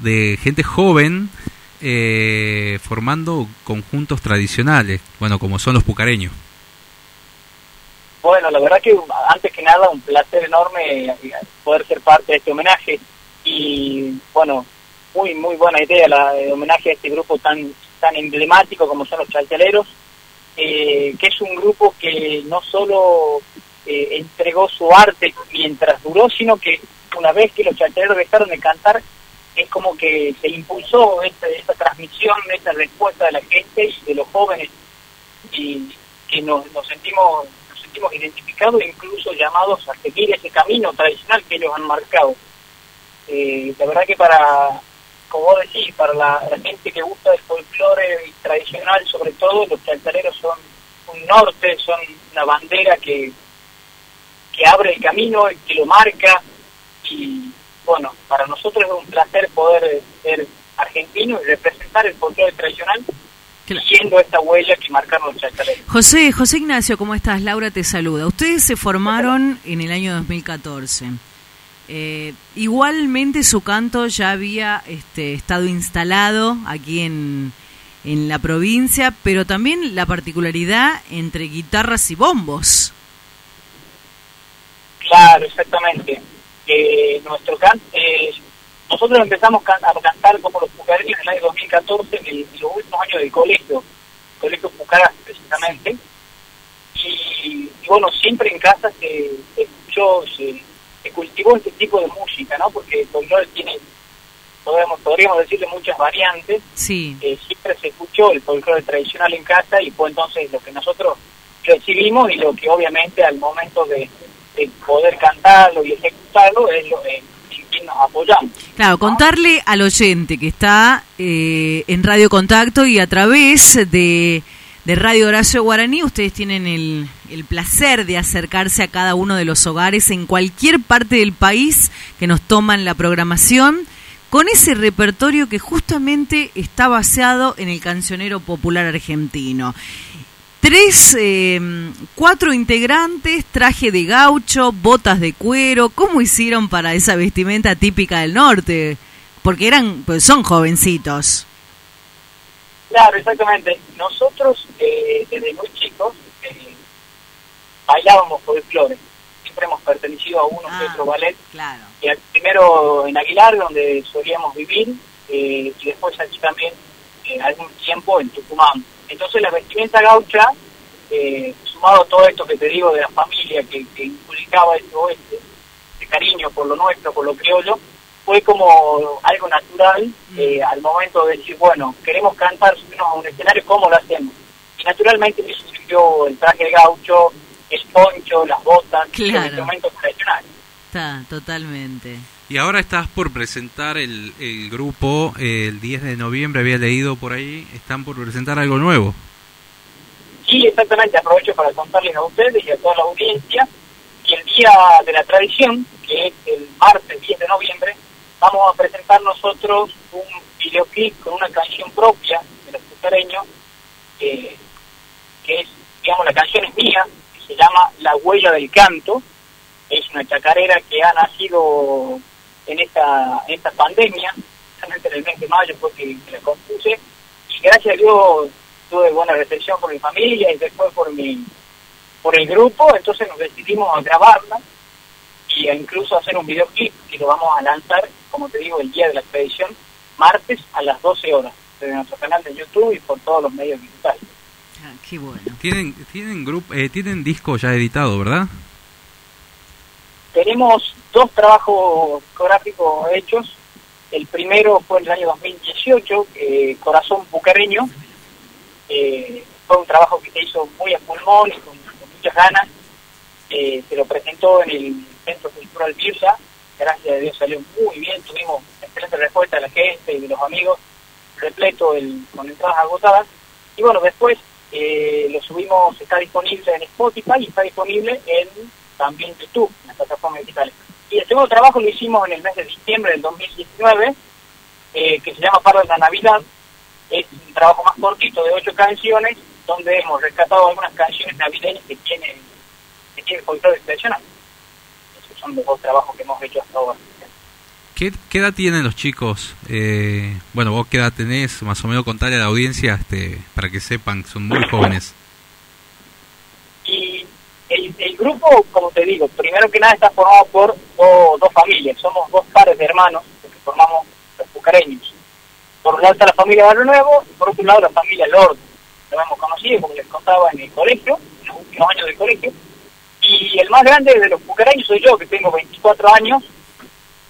de gente joven eh, formando conjuntos tradicionales, bueno, como son los pucareños. Bueno, la verdad que antes que nada un placer enorme poder ser parte de este homenaje y bueno, muy muy buena idea la el homenaje a este grupo tan tan emblemático como son los chalchaleros, eh, que es un grupo que no solo eh, entregó su arte mientras duró, sino que una vez que los chalchaleros dejaron de cantar, es como que se impulsó esta, esta transmisión, esta respuesta de la gente de los jóvenes y que nos, nos sentimos nos sentimos identificados e incluso llamados a seguir ese camino tradicional que ellos han marcado. Eh, la verdad que para, como vos decís, para la, la gente que gusta del folclore tradicional, sobre todo, los chalchaleros son un norte, son una bandera que, que abre el camino, que lo marca, y bueno, para nosotros es un placer poder ser argentino y representar el folclore tradicional siguiendo esta huella que marcaron los chalchaleros. José, José Ignacio, ¿cómo estás? Laura te saluda. Ustedes se formaron en el año 2014. Eh, igualmente su canto ya había este, estado instalado aquí en, en la provincia, pero también la particularidad entre guitarras y bombos. Claro, exactamente. Eh, nuestro can eh, nosotros empezamos a cantar como los pucareños en el año 2014, en, el, en los últimos años del colegio, colegio Pucará precisamente. Y, y, bueno, siempre en casa se, se escuchó, se, se, cultivó este tipo de música, ¿no? Porque el folclore tiene, podríamos, podríamos decirle, muchas variantes. Sí. Eh, siempre se escuchó el folclore tradicional en casa y fue entonces lo que nosotros recibimos y lo que obviamente al momento de, de poder cantarlo y ejecutarlo es lo eh, nos apoyamos. Claro, contarle al oyente que está eh, en Radio Contacto y a través de, de Radio Horacio Guaraní, ustedes tienen el, el, placer de acercarse a cada uno de los hogares en cualquier parte del país que nos toman la programación con ese repertorio que justamente está basado en el cancionero popular argentino. Tres, eh, cuatro integrantes, traje de gaucho, botas de cuero. ¿Cómo hicieron para esa vestimenta típica del norte? Porque eran, pues son jovencitos. Claro, exactamente. Nosotros, eh, desde muy chicos, eh, bailábamos folclore. Siempre hemos pertenecido a uno Ah, que otro ballet. Claro. Y al- primero en Aguilar, donde solíamos vivir, eh, y después aquí también eh, algún tiempo en Tucumán. Entonces la vestimenta gaucha, eh, sumado a todo esto que te digo de la familia que, que inculcaba este oeste, de cariño por lo nuestro, por lo criollo, fue como algo natural eh, al momento de decir, bueno, queremos cantar subirnos a un escenario, ¿cómo lo hacemos? Y naturalmente me surgió el traje de gaucho, el poncho, las botas, Claro. los instrumentos tradicionales. Está, totalmente. Y ahora estás por presentar el, el grupo eh, el 10 de noviembre, había leído por ahí, están por presentar algo nuevo. Sí, exactamente, aprovecho para contarles a ustedes y a toda la audiencia Y el día de la tradición, que es el martes 10 de noviembre, vamos a presentar nosotros un videoclip con una canción propia de los pucareños, eh, que es, digamos, la canción es mía, que se llama La Huella del Canto. Es una chacarera que ha nacido en esta, esta pandemia, en el mes de mayo fue que, que la compuse, y gracias a Dios tuve buena recepción por mi familia y después por mi por el grupo, entonces nos decidimos a grabarla y a incluso hacer un videoclip que lo vamos a lanzar, como te digo, el día de la expedición, martes a las 12 horas, desde nuestro canal de YouTube y por todos los medios digitales. Ah, qué bueno. Tienen, tienen, grupo, eh, tienen disco ya editado, ¿verdad? Tenemos dos trabajos discográficos hechos. El primero fue en el año 2018, eh, Corazón Bucareño. Eh, fue un trabajo que se hizo muy a pulmón y con, con muchas ganas. Eh, se lo presentó en el Centro Cultural Birsa. Gracias a Dios salió muy bien. Tuvimos excelente respuesta de la gente y de los amigos, repleto el, con entradas agotadas. Y bueno, después eh, lo subimos, está disponible en Spotify y está disponible en también YouTube, en las plataformas digitales. Y el segundo trabajo lo hicimos en el mes de diciembre del 2019, eh, que se llama Paro de la Navidad. Es un trabajo más cortito de ocho canciones, donde hemos rescatado algunas canciones navideñas que tienen que tiene folclore. Son los dos trabajos que hemos hecho hasta ahora. ¿Qué, qué edad tienen los chicos? Eh, bueno, vos qué edad tenés, más o menos contarle a la audiencia este, para que sepan, son muy jóvenes. Y el, el grupo, como te digo, primero que nada está formado por dos, dos familias, somos dos pares de hermanos que formamos los pucareños. Por un lado está la familia Barrio Nuevo y por otro lado la familia Lord. Lo hemos conocido, como les contaba, en el colegio, en los últimos años del colegio. Y el más grande de los pucareños soy yo, que tengo 24 años.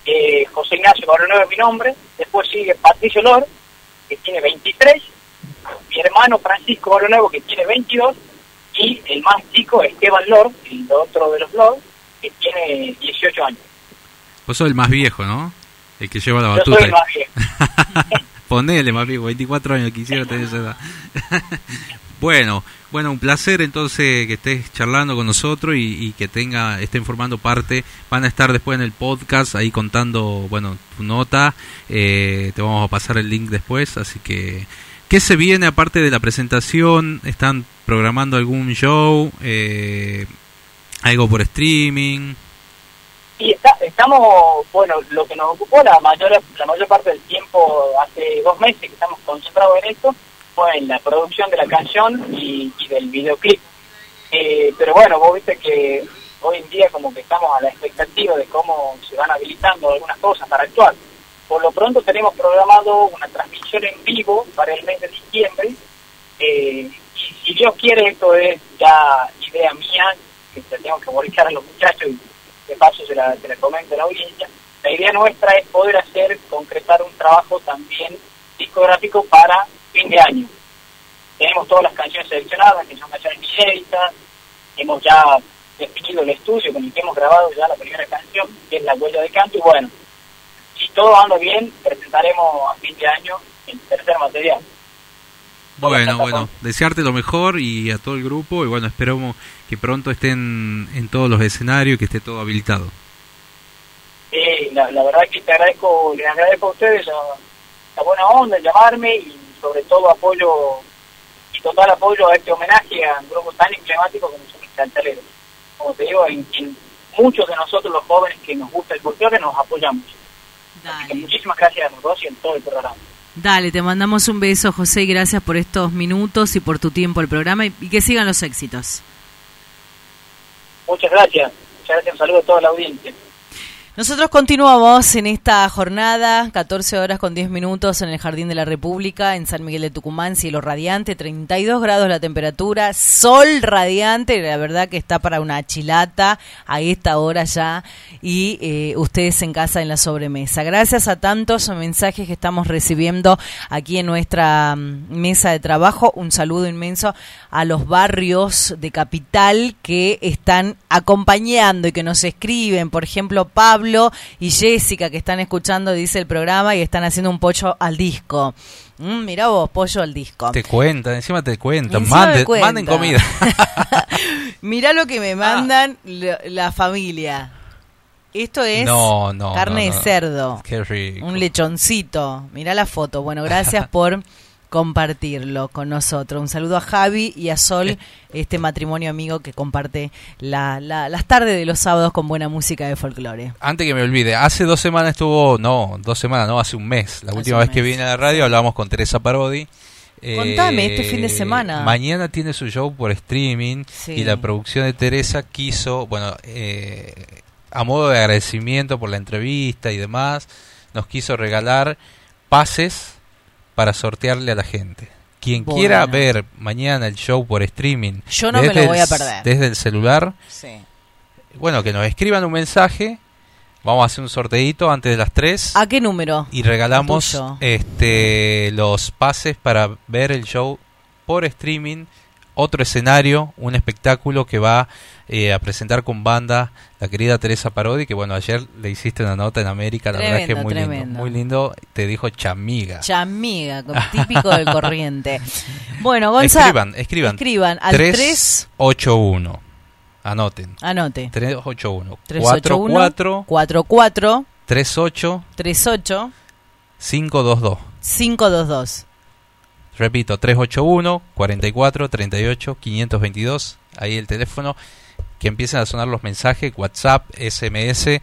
Eh, José Ignacio Barrio Nuevo es mi nombre. Después sigue Patricio Lord, que tiene 23. Mi hermano Francisco Barrio Nuevo, que tiene 22 y el más chico Esteban Lord, el otro de los Lord, que tiene 18 años. Vos sos el más viejo, ¿no? El que lleva la Yo batuta. soy el más viejo. (laughs) Ponele viejo, 24 años, quisiera tener esa edad. (laughs) bueno, bueno, un placer entonces que estés charlando con nosotros y, y que tenga, estén formando parte. Van a estar después en el podcast ahí contando, bueno, tu nota. Eh, te vamos a pasar el link después, así que ¿Qué se viene aparte de la presentación? ¿Están programando algún show? Eh, ¿Algo por streaming? Y está, estamos, bueno, lo que nos ocupó la mayor la mayor parte del tiempo, hace dos meses que estamos concentrados en esto, fue en la producción de la canción y, del videoclip. Eh, pero bueno, vos viste que hoy en día como que estamos a la expectativa de cómo se van habilitando algunas cosas para actuar. Por lo pronto tenemos programado una transmisión en vivo para el mes de diciembre. Eh, y si Dios quiere, esto es ya idea mía, que te tengo que comunicar a los muchachos y de paso se la, se la comento a la audiencia. La idea nuestra es poder hacer, concretar un trabajo también discográfico para fin de año. Tenemos todas las canciones seleccionadas, que son canciones inéditas. Hemos ya definido el estudio con el que hemos grabado ya la primera canción, que es La Huella de Canto. Y bueno, si todo anda bien, presentaremos a fin de año el tercer material. Bueno, bueno, desearte lo mejor y a todo el grupo y bueno, esperamos que pronto estén en todos los escenarios y que esté todo habilitado. Eh, la, la verdad que te agradezco, les agradezco a ustedes la, la buena onda, llamarme y sobre todo apoyo y total apoyo a este homenaje a un grupo tan emblemático como son los cantaleros. Como te digo, en, en muchos de nosotros los jóvenes que nos gusta el folclore nos apoyamos. Así que muchísimas gracias a los dos y en todo el programa. Dale, te mandamos un beso, José, y gracias por estos minutos y por tu tiempo el programa y, y que sigan los éxitos. Muchas gracias. Muchas gracias. Un saludo a toda la audiencia. Nosotros continuamos en esta jornada, 14 horas con 10 minutos en el Jardín de la República, en San Miguel de Tucumán, cielo radiante, 32 grados la temperatura, sol radiante, la verdad que está para una chilata a esta hora ya, y eh, ustedes en casa en la sobremesa. Gracias a tantos mensajes que estamos recibiendo aquí en nuestra mm, mesa de trabajo, un saludo inmenso a los barrios de Capital que están acompañando y que nos escriben, por ejemplo, Pablo, y Jessica que están escuchando, dice el programa, y están haciendo un pollo al disco. Mm, mirá vos, pollo al disco. Te cuentan, encima te cuentan, Encima manden, cuenta. manden comida. (laughs) Mirá lo que me mandan la, la familia. Esto es No, no, carne no, de cerdo. Qué rico. Un lechoncito. Mirá la foto. Bueno, gracias (laughs) por compartirlo con nosotros. Un saludo a Javi y a Sol, este matrimonio amigo que comparte la- la- las tardes de los sábados con buena música de folclore. Antes que me olvide, hace dos semanas estuvo, no, dos semanas, no, hace un mes. La última vez que vine a la radio hablábamos con Teresa Parodi. Contame, este fin de semana. Mañana tiene su show por streaming Sí. y la producción de Teresa quiso, bueno, eh, a modo de agradecimiento por la entrevista y demás, nos quiso regalar pases para sortearle a la gente. Quien Bueno. quiera ver mañana el show por streaming, Yo no me desde lo voy a el- perder. Desde el celular, Sí. bueno, que nos escriban un mensaje. Vamos a hacer un sorteito antes de las 3 ¿A qué número? y regalamos tuyo. este los pases para ver el show por streaming, otro escenario, un espectáculo que va eh, a presentar con banda la querida Teresa Parodi, que bueno, ayer le hiciste una nota en América, la verdad es que Tremendo, muy lindo, tremendo. muy lindo, te dijo chamiga. Chamiga, típico del (laughs) corriente. Bueno, Gonza, escriban, escriban. escriban al 381. Anoten. Anote. 381 381 44 44 38 38 522. 522. Repito, 381 44 38 522. Ahí el teléfono. Que empiecen a sonar los mensajes, WhatsApp, SMS.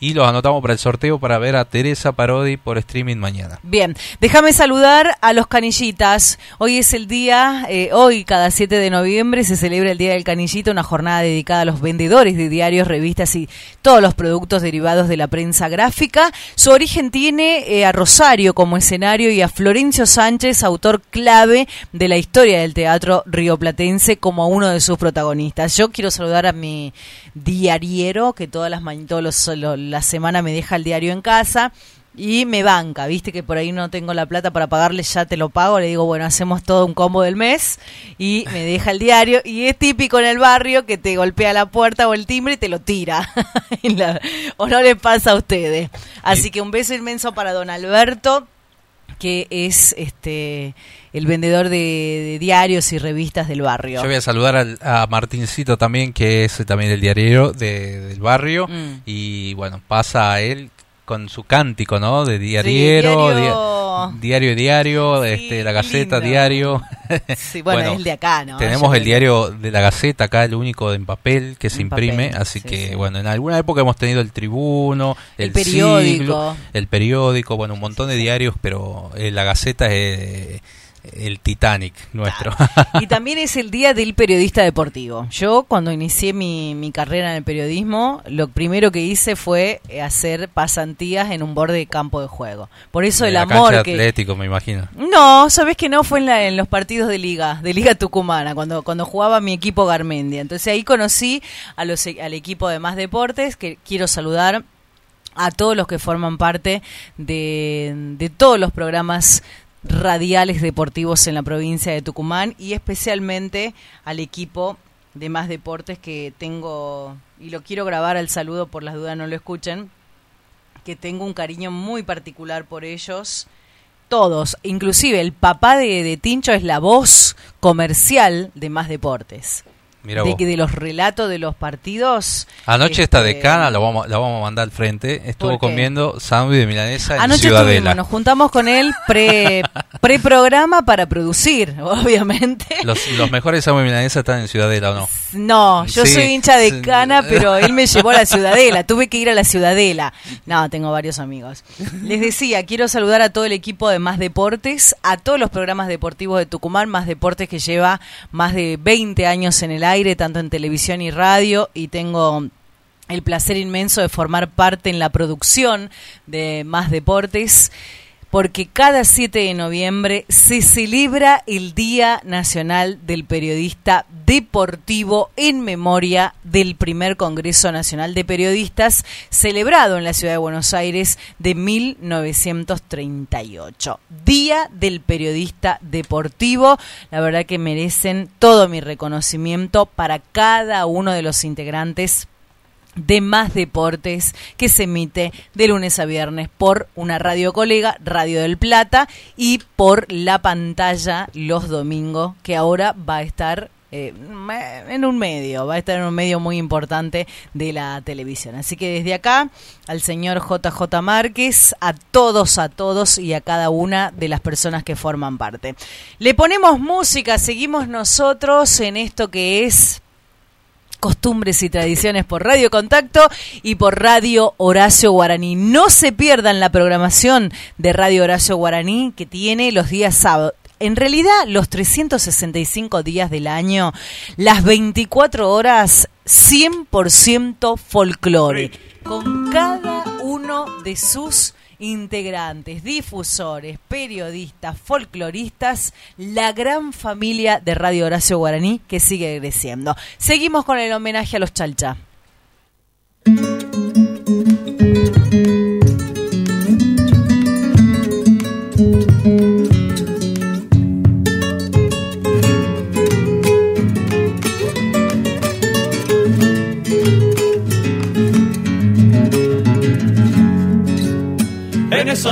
Y los anotamos para el sorteo para ver a Teresa Parodi por streaming mañana. Bien, déjame saludar a los canillitas. Hoy es el día, eh, hoy cada 7 de noviembre se celebra el Día del Canillito, una jornada dedicada a los vendedores de diarios, revistas y todos los productos derivados de la prensa gráfica. Su origen tiene eh, a Rosario como escenario y a Florencio Sánchez, autor clave de la historia del teatro rioplatense, como uno de sus protagonistas. Yo quiero saludar a mi diariero que todas las todos los, lo- la semana me deja el diario en casa y me banca, viste que por ahí no tengo la plata para pagarle, ya te lo pago, le digo, bueno, hacemos todo un combo del mes y me deja el diario y es típico en el barrio que te golpea la puerta o el timbre y te lo tira. (laughs) O no le pasa a ustedes. Así que un beso inmenso para don Alberto que es este el vendedor de, de diarios y revistas del barrio. Yo voy a saludar al- a Martincito también, que es también el diario de- del barrio. Mm. Y bueno, pasa a él con su cántico, ¿no? De diariero, diario- dia- diario, diario, este, la Gaceta, lindo. diario. Sí, bueno, es el de acá, ¿no? Tenemos Yo el diario de la Gaceta acá, el único en papel que se imprime, papel, así sí, que sí. bueno, en alguna época hemos tenido el Tribuno, el, El periódico. Siglo, el periódico, bueno, un montón de diarios, pero eh, la Gaceta es eh, el Titanic nuestro. (laughs) Y también es el día del periodista deportivo. Yo cuando inicié mi, mi carrera en el periodismo, lo primero que hice fue eh, hacer pasantías en un borde de campo de juego. Por eso De el la amor cancha que... Atlético, me imagino. No, sabes que no fue en, la- en los partidos de liga, de liga tucumana, cuando cuando jugaba mi equipo Garmendia. Entonces ahí conocí a los al equipo de más deportes que quiero saludar a todos los que forman parte de, de todos los programas radiales deportivos en la provincia de Tucumán y especialmente al equipo de más deportes que tengo y lo quiero grabar al saludo por las dudas no lo escuchen que tengo un cariño muy particular por ellos todos, inclusive el papá de, de Tincho es la voz comercial de Más Deportes. De, que de los relatos de los partidos. Anoche esta este, decana la vamos, la vamos a mandar al frente. Estuvo comiendo sándwich de milanesa en Anoche Ciudadela. nos juntamos con él pre (laughs) preprograma para producir, (laughs) obviamente. Los, los mejores sándwiches de milanesa están en Ciudadela, ¿o no? No, yo Sí, soy hincha de cana, (laughs) pero él me llevó a la Ciudadela. Tuve que ir a la Ciudadela. No, tengo varios amigos. Les decía, quiero saludar a todo el equipo de Más Deportes, a todos los programas deportivos de Tucumán, Más Deportes que lleva más de 20 años en el aire, tanto en televisión y radio, y tengo el placer inmenso de formar parte en la producción de Más Deportes porque cada 7 de noviembre se celebra el Día Nacional del Periodista Deportivo en memoria del primer Congreso Nacional de Periodistas celebrado en la ciudad de Buenos Aires de 1938. Día del Periodista Deportivo, la verdad que merecen todo mi reconocimiento para cada uno de los integrantes de Más Deportes que se emite de lunes a viernes por una radio colega, Radio del Plata, y por la pantalla los domingos, que ahora va a estar eh, en un medio, va a estar en un medio muy importante de la televisión. Así que desde acá, al señor JJ Márquez, a todos, a todos y a cada una de las personas que forman parte. Le ponemos música, seguimos nosotros en esto que es costumbres y tradiciones por Radio Contacto y por Radio Horacio Guaraní. No se pierdan la programación de Radio Horacio Guaraní que tiene los días sábados. En realidad, los 365 días del año, las 24 horas, 100% folclore, con cada uno de sus integrantes, difusores, periodistas, folcloristas, la gran familia de Radio Horacio Guaraní que sigue creciendo. Seguimos con el homenaje a los Chalcha.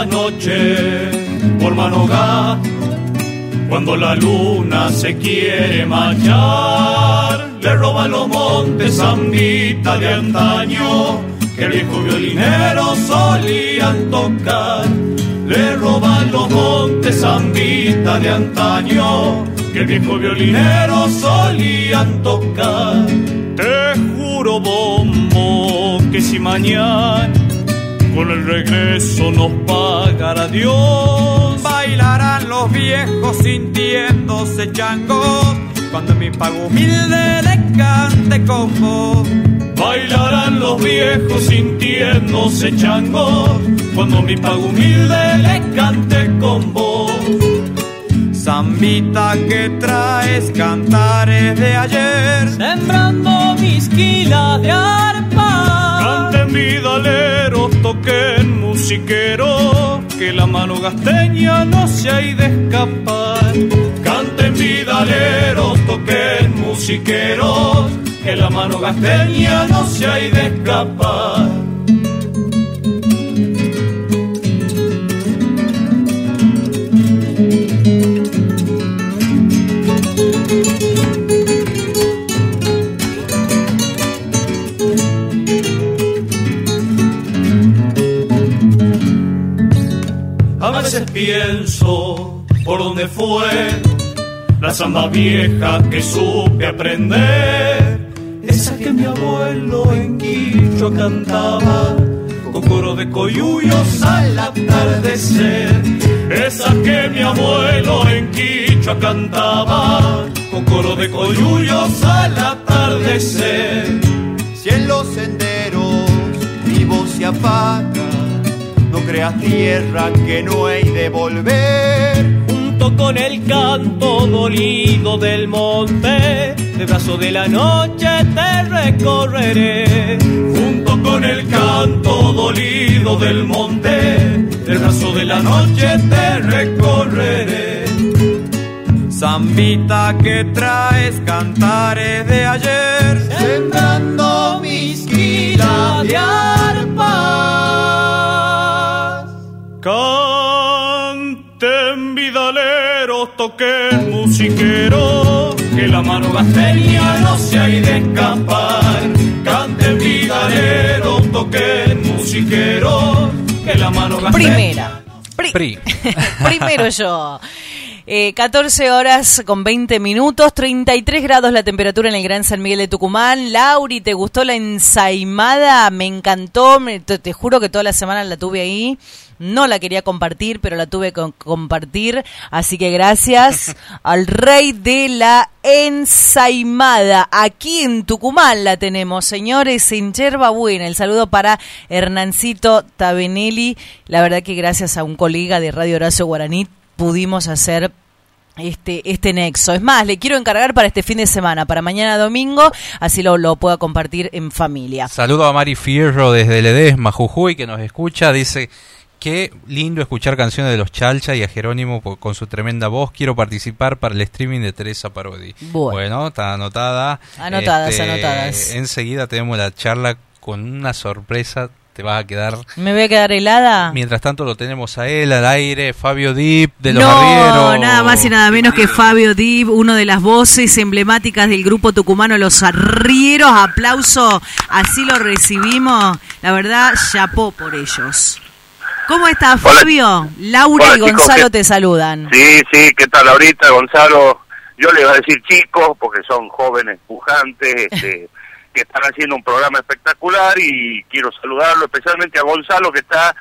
Noche por Manogá, cuando la luna se quiere marchar, le roba los montes zambita de antaño, que el viejo violinero solían tocar. Le roban los montes zambita de antaño, que el viejo violinero solían tocar. Te juro, bombo, que si mañana con el regreso nos pagará Dios. Bailarán los viejos sintiéndose changos cuando mi pago humilde le cante con voz. Bailarán los viejos sintiéndose changos cuando mi pago humilde le cante con voz. Zambita que traes cantares de ayer, sembrando mis quilas de arpa. Canten vidaleros, toquen musiqueros, que la mano gasteña no se ha de escapar. Canten vidaleros, toquen musiqueros, que la mano gasteña no se ha de escapar. Veces pienso por dónde fue la samba vieja que supe aprender. Esa que mi abuelo en Quicho cantaba con coro de coyuyos al atardecer. Esa que mi abuelo en Quicho cantaba con coro de coyuyos al atardecer. Si en los senderos mi voz se apaga, creas tierra que no hay de volver. Junto con el canto dolido del monte, de brazo de la noche te recorreré. Junto con el canto dolido del monte, del brazo de la noche te recorreré. Zambita que traes cantares de ayer, sembrando mis quilas de arpa. Canten vidaleros, toquen musiqueros, que la mano gasteña no se ha de escapar. Canten vidaleros, toquen musiqueros, que la mano gasteña... Primera. Pri. (laughs) Primero yo. Eh, 14 horas con 20 minutos, 33 grados la temperatura en el Gran San Miguel de Tucumán. Lauri, ¿te gustó la ensaimada? Me encantó, me, te, te, juro que toda la semana la tuve ahí. No la quería compartir, pero la tuve que compartir. Así que gracias (laughs) al rey de la ensaimada. Aquí en Tucumán la tenemos, señores, en Yerba Buena. El saludo para Hernancito Tabenelli. La verdad que gracias a un colega de Radio Horacio Guaraní pudimos hacer este, este nexo. Es más, le quiero encargar para este fin de semana, para mañana domingo, así lo, lo pueda compartir en familia. Saludo a Mari Fierro desde Ledesma, Jujuy, que nos escucha. Dice, qué lindo escuchar canciones de los Chalcha y a Jerónimo con su tremenda voz. Quiero participar para el streaming de Teresa Parodi. Bueno, bueno está anotada. Anotadas, Este, anotadas. Enseguida tenemos la charla con una sorpresa te vas a quedar... ¿Me voy a quedar helada? Mientras tanto lo tenemos a él al aire, Fabio Dip de Los no, Arrieros. nada más y nada menos que Fabio Dip, uno de las voces emblemáticas del grupo tucumano Los Arrieros. Aplauso, así lo recibimos. La verdad, chapó por ellos. ¿Cómo estás, Fabio? Laura Hola, y Gonzalo ¿qué- te saludan. Sí, sí, ¿qué tal ahorita, Gonzalo? Yo le iba a decir chicos, porque son jóvenes pujantes, (laughs) este, que están haciendo un programa espectacular y quiero saludarlo especialmente a Gonzalo que está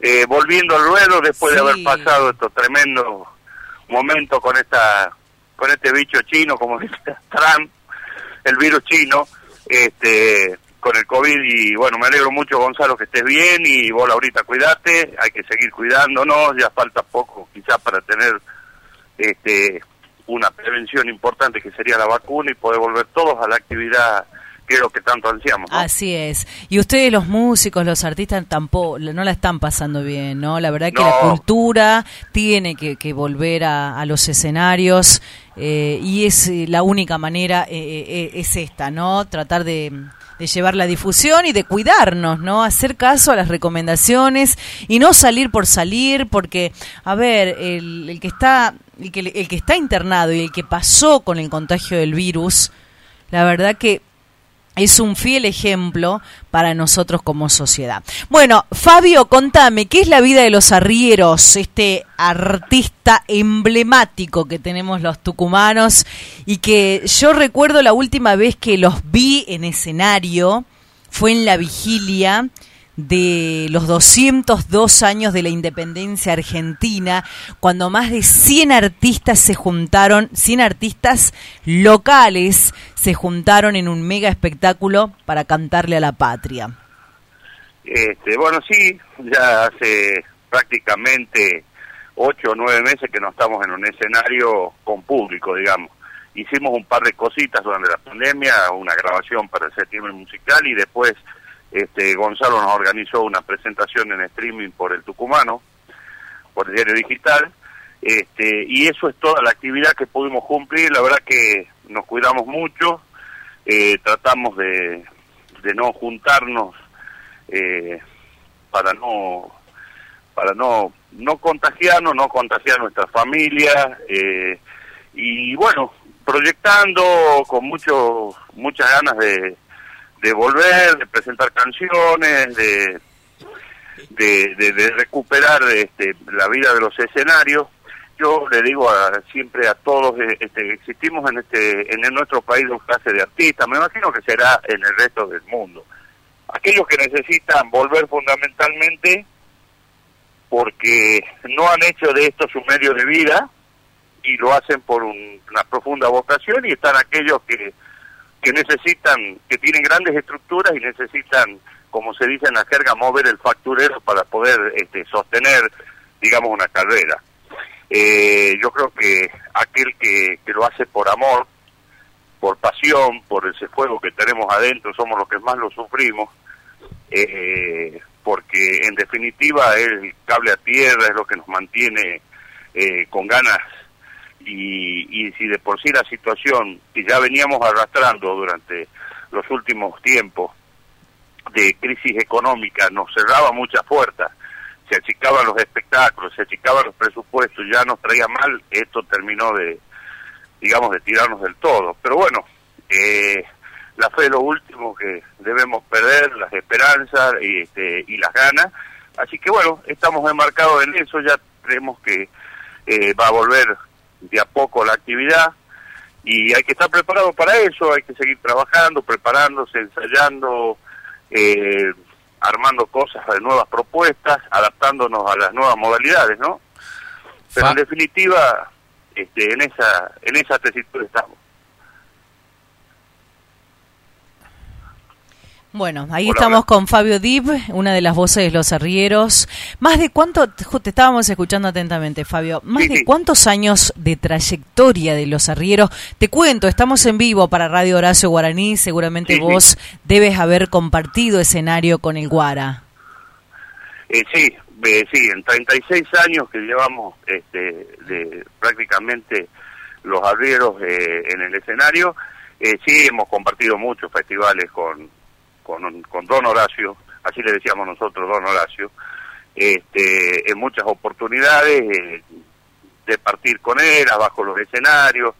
eh, volviendo al ruedo después de haber pasado estos tremendos momentos con esta con este bicho chino, como dice (laughs) Trump, el virus chino, este con el COVID y bueno, me alegro mucho Gonzalo que estés bien y vos ahorita cuidate, hay que seguir cuidándonos, ya falta poco quizás para tener este una prevención importante que sería la vacuna y poder volver todos a la actividad que es lo que tanto ansiamos. ¿no? Así es. Y ustedes, los músicos, los artistas, tampoco no la están pasando bien, ¿no? La verdad que la cultura tiene que, que volver a, a los escenarios eh, y es eh, la única manera, eh, eh, es esta, ¿no? Tratar de, de llevar la difusión y de cuidarnos, ¿no? Hacer caso a las recomendaciones y no salir por salir, porque, a ver, el, el que está que, el que está internado y el que pasó con el contagio del virus, la verdad que es un fiel ejemplo para nosotros como sociedad. Bueno, Fabio, contame, ¿qué es la vida de los arrieros, este artista emblemático que tenemos los tucumanos y que yo recuerdo la última vez que los vi en escenario fue en la vigilia de los 202 años de la independencia argentina, cuando más de 100 artistas se juntaron, 100 artistas locales se juntaron en un mega espectáculo para cantarle a la patria. Este, bueno, sí, ya hace prácticamente ocho o nueve meses que no estamos en un escenario con público, digamos. Hicimos un par de cositas durante la pandemia, una grabación para el septiembre musical y después este, Gonzalo nos organizó una presentación en streaming por el Tucumano, por el diario digital, este, y eso es toda la actividad que pudimos cumplir. La verdad que nos cuidamos mucho, eh, tratamos de, no juntarnos eh, para no para no no contagiarnos, no contagiar a nuestra familia eh, y bueno proyectando con mucho muchas ganas de, de volver, de presentar canciones, de de, recuperar este, la vida de los escenarios. Yo le digo a- siempre a todos, eh, este, existimos en este en nuestro país dos clases de artistas, me imagino que será en el resto del mundo. Aquellos que necesitan volver fundamentalmente porque no han hecho de esto su medio de vida y lo hacen por un- una profunda vocación y están aquellos que, que necesitan, que tienen grandes estructuras y necesitan, como se dice en la jerga, mover el facturero para poder este, sostener, digamos, una carrera. Eh, yo creo que aquel que, lo hace por amor, por pasión, por ese fuego que tenemos adentro, somos los que más lo sufrimos, eh, porque en definitiva es el cable a tierra, es lo que nos mantiene eh, con ganas y, y si de por sí la situación que ya veníamos arrastrando durante los últimos tiempos de crisis económica nos cerraba muchas puertas, se achicaban los espectáculos, se achicaban los presupuestos, ya nos traía mal, esto terminó de, digamos, de tirarnos del todo. Pero bueno, eh, la fe es lo último que debemos perder, las esperanzas y, este, y las ganas. Así que bueno, estamos enmarcados en eso, ya creemos que eh, va a volver de a poco la actividad y hay que estar preparado para eso, hay que seguir trabajando, preparándose, ensayando, eh, armando cosas de nuevas propuestas, adaptándonos a las nuevas modalidades, ¿no? Pero en definitiva, este, en esa en esa tesitura estamos. Bueno, ahí Hola, estamos con Fabio Dib, una de las voces de los arrieros. Más de cuánto, te estábamos escuchando atentamente, Fabio, más de cuántos años de trayectoria de los arrieros. Te cuento, estamos en vivo para Radio Horacio Guaraní, seguramente Sí, vos debes haber compartido escenario con el Guara. Eh, sí, eh, sí, en 36 años que llevamos este, de prácticamente los arrieros eh, en el escenario, eh, sí hemos compartido muchos festivales con, con, con Don Horacio, así le decíamos nosotros, don Horacio, este, en muchas oportunidades eh, de partir con él, abajo los escenarios.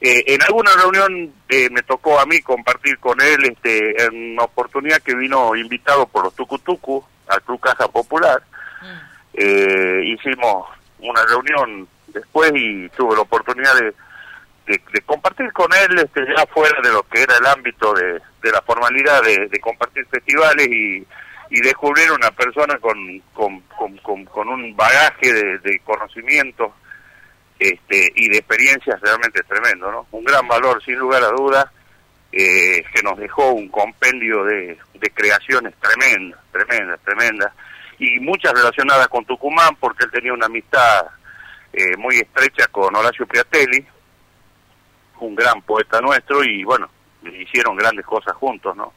Eh, en alguna reunión eh, me tocó a mí compartir con él este, en una oportunidad que vino invitado por los Tucutucu al Club Caja Popular. hicimos una reunión después y tuve la oportunidad de, de, compartir con él este, ya fuera de lo que era el ámbito de, de la formalidad de, compartir festivales y, y descubrir una persona con, con, con, con un bagaje de, de conocimientos este, y de experiencias realmente tremendo, ¿no? Un gran valor, sin lugar a dudas, eh, que nos dejó un compendio de, de creaciones tremendas, tremendas, tremendas, y muchas relacionadas con Tucumán, porque él tenía una amistad eh, muy estrecha con Horacio Piatelli, un gran poeta nuestro, y bueno, hicieron grandes cosas juntos, ¿no?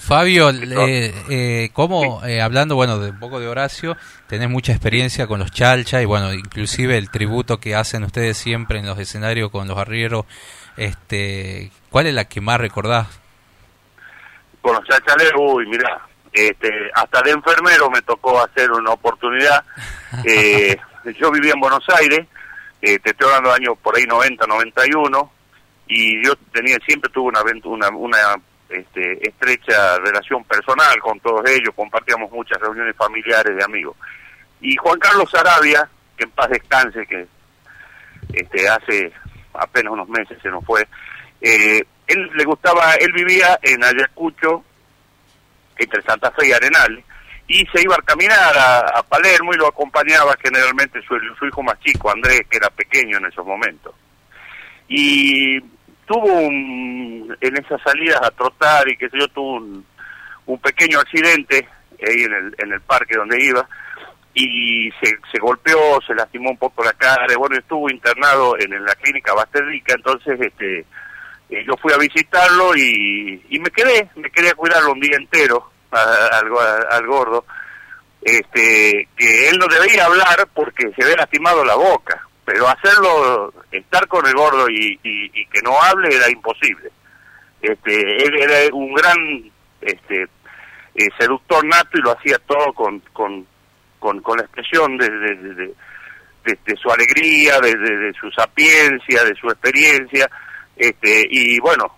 Fabio, eh, eh, ¿cómo, eh, hablando bueno de un poco de Horacio, tenés mucha experiencia con los chalcha y bueno, inclusive el tributo que hacen ustedes siempre en los escenarios con los arrieros, este, ¿cuál es la que más recordás? Con los chalchaleros, uy, mira, este, hasta de enfermero me tocó hacer una oportunidad. (laughs) Eh, yo vivía en Buenos Aires, te estoy hablando de años por ahí 90, 91, y yo tenía siempre tuve una, una, una este, estrecha relación personal con todos ellos, compartíamos muchas reuniones familiares de amigos. Y Juan Carlos Arabia, que en paz descanse, que este, hace apenas unos meses se nos fue, eh, él le gustaba, él vivía en Ayacucho, entre Santa Fe y Arenal, y se iba a caminar a, Palermo y lo acompañaba generalmente su, su hijo más chico, Andrés, que era pequeño en esos momentos. Y tuvo un, en esas salidas a trotar y que yo, tuvo un, un pequeño accidente ahí en el, en el parque donde iba y se, se golpeó, se lastimó un poco la cara, bueno, estuvo internado en, la clínica Basterrica, entonces este eh, yo fui a visitarlo y, y me quedé, me quedé a cuidarlo un día entero al, al gordo, este que él no debía hablar porque se había lastimado la boca, pero hacerlo, estar con el gordo y, y, que no hable era imposible. Este, él era un gran este, eh, seductor nato y lo hacía todo con, la expresión de, su alegría, de, su sapiencia, de su experiencia, este, y bueno,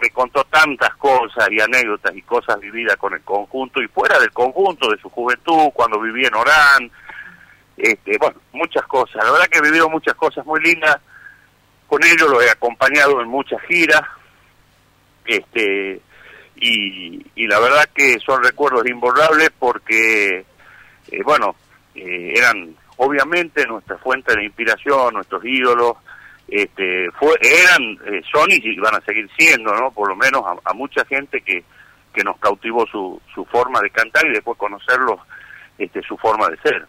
me contó tantas cosas y anécdotas y cosas vividas con el conjunto y fuera del conjunto de su juventud, cuando vivía en Orán, este, bueno, muchas cosas. La verdad que he vivido muchas cosas muy lindas con ellos, lo he acompañado en muchas giras, este, y, la verdad que son recuerdos imborrables porque, eh, bueno, eh, eran obviamente nuestra fuente de inspiración, nuestros ídolos, este, fue, eran, eh, son y van a seguir siendo, ¿no? Por lo menos a, a mucha gente que, que nos cautivó su, su forma de cantar y después conocerlos, este, su forma de ser.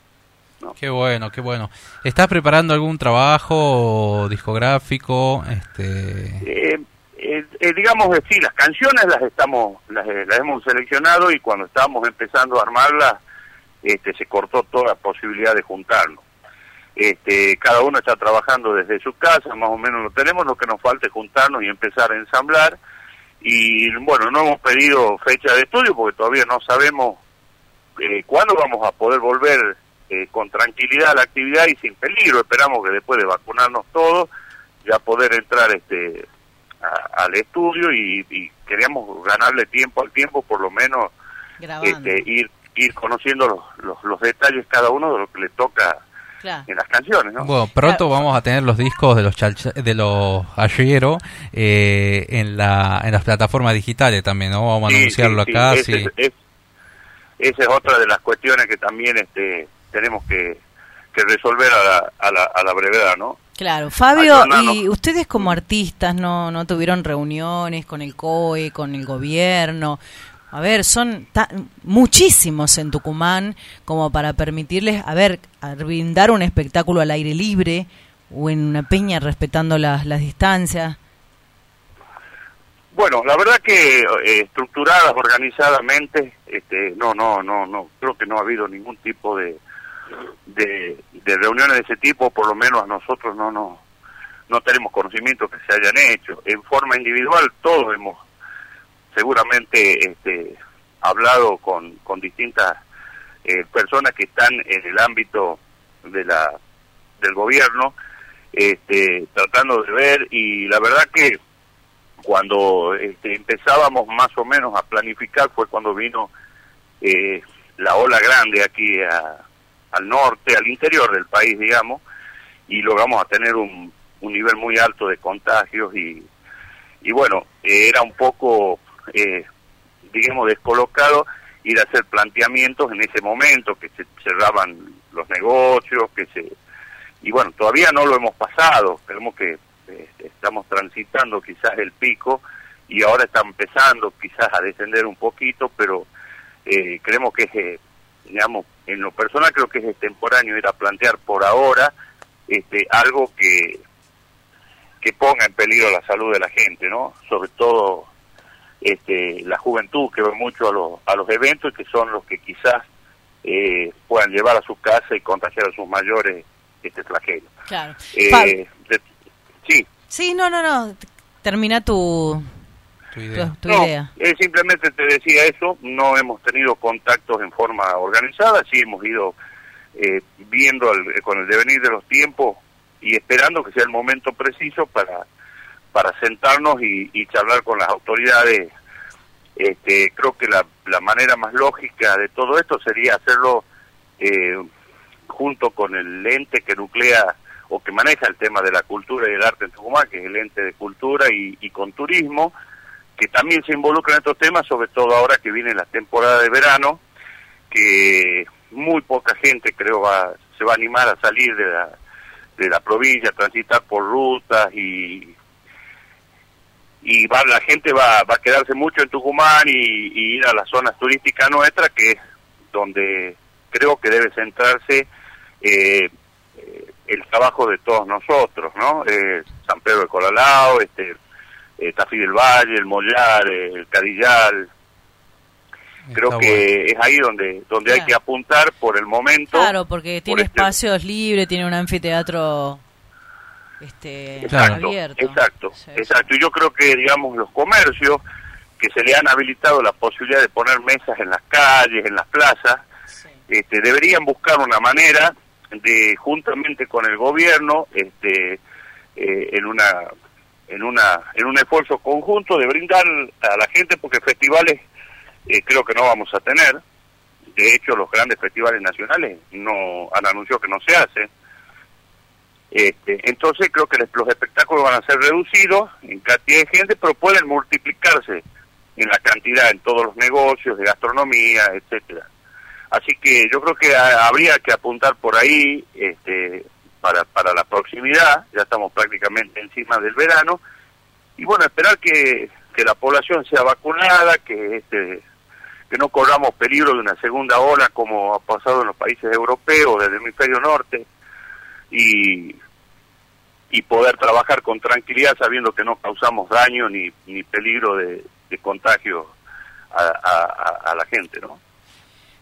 Qué bueno, qué bueno. ¿Estás preparando algún trabajo discográfico? Este... Eh, eh, eh digamos que sí, las canciones las estamos, las, hemos seleccionado y cuando estábamos empezando a armarlas, este, se cortó toda posibilidad de juntarnos. Este, cada uno está trabajando desde su casa, más o menos lo tenemos, lo que nos falta es juntarnos y empezar a ensamblar. Y bueno, no hemos pedido fecha de estudio porque todavía no sabemos eh, cuándo vamos a poder volver eh, con tranquilidad la actividad y sin peligro. Esperamos que después de vacunarnos todos ya poder entrar este al estudio y, queríamos ganarle tiempo al tiempo, por lo menos este, ir ir conociendo los, los, detalles cada uno de lo que le toca en las canciones. ¿no? Bueno, pronto vamos a tener los discos de los de los Ayero eh, en, la, en las plataformas digitales también, ¿no? Vamos a anunciarlo acá. esa es otra de las cuestiones que también este tenemos que, resolver a la, a, la, a la brevedad, ¿no? Claro, Fabio, ¿y ustedes como artistas no, no tuvieron reuniones con el COE, con el gobierno? A ver, son muchísimos en Tucumán como para permitirles, a ver, brindar un espectáculo al aire libre o en una peña respetando las, las distancias. Bueno, la verdad que eh, estructuradas, organizadamente, este, no, no, no, no, creo que no ha habido ningún tipo de, de, reuniones de ese tipo, por lo menos a nosotros no, no, tenemos conocimiento que se hayan hecho. En forma individual todos hemos seguramente este, hablado con, con distintas eh, personas que están en el ámbito de la del gobierno, este, tratando de ver y la verdad que cuando este, empezábamos más o menos a planificar fue cuando vino eh, la ola grande aquí al norte, al interior del país, digamos, y logramos a tener un, un nivel muy alto de contagios y, y bueno, eh, era un poco, eh, digamos, descolocado ir a hacer planteamientos en ese momento, que se cerraban los negocios, que se... Y bueno, todavía no lo hemos pasado, creemos que este, estamos transitando quizás el pico y ahora está empezando quizás a descender un poquito, pero eh, creemos que es, digamos, en lo personal creo que es extemporáneo ir a plantear por ahora este, algo que, que ponga en peligro la salud de la gente, ¿no? Sobre todo este, la juventud que va mucho a los, a los eventos y que son los que quizás eh, puedan llevar a su casa y contagiar a sus mayores este flagelo. Claro. Eh, sí. Sí, no, no, no. Termina tu, tu idea. Tu, idea. Eh, simplemente te decía eso, no hemos tenido contactos en forma organizada, sí hemos ido eh, viendo con el devenir de los tiempos y esperando que sea el momento preciso para para sentarnos y, y charlar con las autoridades. Este, creo que la, la manera más lógica de todo esto sería hacerlo eh, junto con el ente que nuclea o que maneja el tema de la cultura y el arte en Tucumán, que es el ente de cultura y, y con turismo, que también se involucra en estos temas, sobre todo ahora que viene la temporada de verano, que muy poca gente creo va, se va a animar a salir de la, de la provincia, a transitar por rutas y y va, la gente va, va a quedarse mucho en Tucumán y, ir a las zonas turísticas nuestras, que es donde creo que debe centrarse eh, el trabajo de todos nosotros, ¿no? Eh, San Pedro de Colalao, este, eh, Tafí del Valle, el Mollar, el Cadillal. Creo que es ahí donde donde hay que apuntar por el momento. Claro, porque tiene este espacios libres, tiene un anfiteatro este, exacto, abierto. Exacto, exacto. Y yo creo que, digamos, los comercios que se le han habilitado la posibilidad de poner mesas en las calles, en las plazas, este, deberían buscar una manera de, juntamente con el gobierno, este, eh, en una en una en un esfuerzo conjunto de brindar a la gente porque festivales eh, creo que no vamos a tener de hecho los grandes festivales nacionales no han anunciado que no se hacen este, entonces creo que los espectáculos van a ser reducidos en cantidad de gente, pero pueden multiplicarse en la cantidad en todos los negocios de gastronomía, etcétera. Así que yo creo que habría que apuntar por ahí este, para, para la proximidad, ya estamos prácticamente encima del verano, y bueno, esperar que, que la población sea vacunada, que este, que no corramos peligro de una segunda ola como ha pasado en los países europeos, del hemisferio norte, y, y poder trabajar con tranquilidad sabiendo que no causamos daño ni, ni peligro de, contagio a, la gente, ¿no?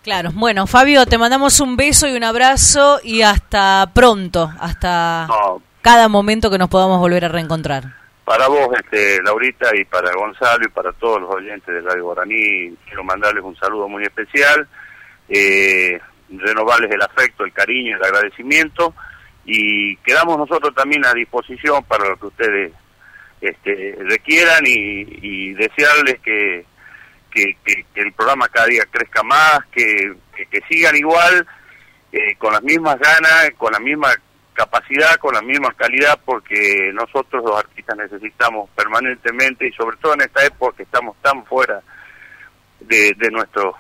Claro, bueno, Fabio, te mandamos un beso y un abrazo y hasta pronto, hasta cada momento que nos podamos volver a reencontrar. Para vos, este, Laurita, y para Gonzalo y para todos los oyentes de Radio Guaraní, quiero mandarles un saludo muy especial, eh, renovarles el afecto, el cariño, el agradecimiento y quedamos nosotros también a disposición para lo que ustedes este, requieran y, desearles que, que, el programa cada día crezca más, que, sigan igual, eh, con las mismas ganas, con la misma capacidad, con la misma calidad, porque nosotros los artistas necesitamos permanentemente y sobre todo en esta época que estamos tan fuera de, de, nuestro,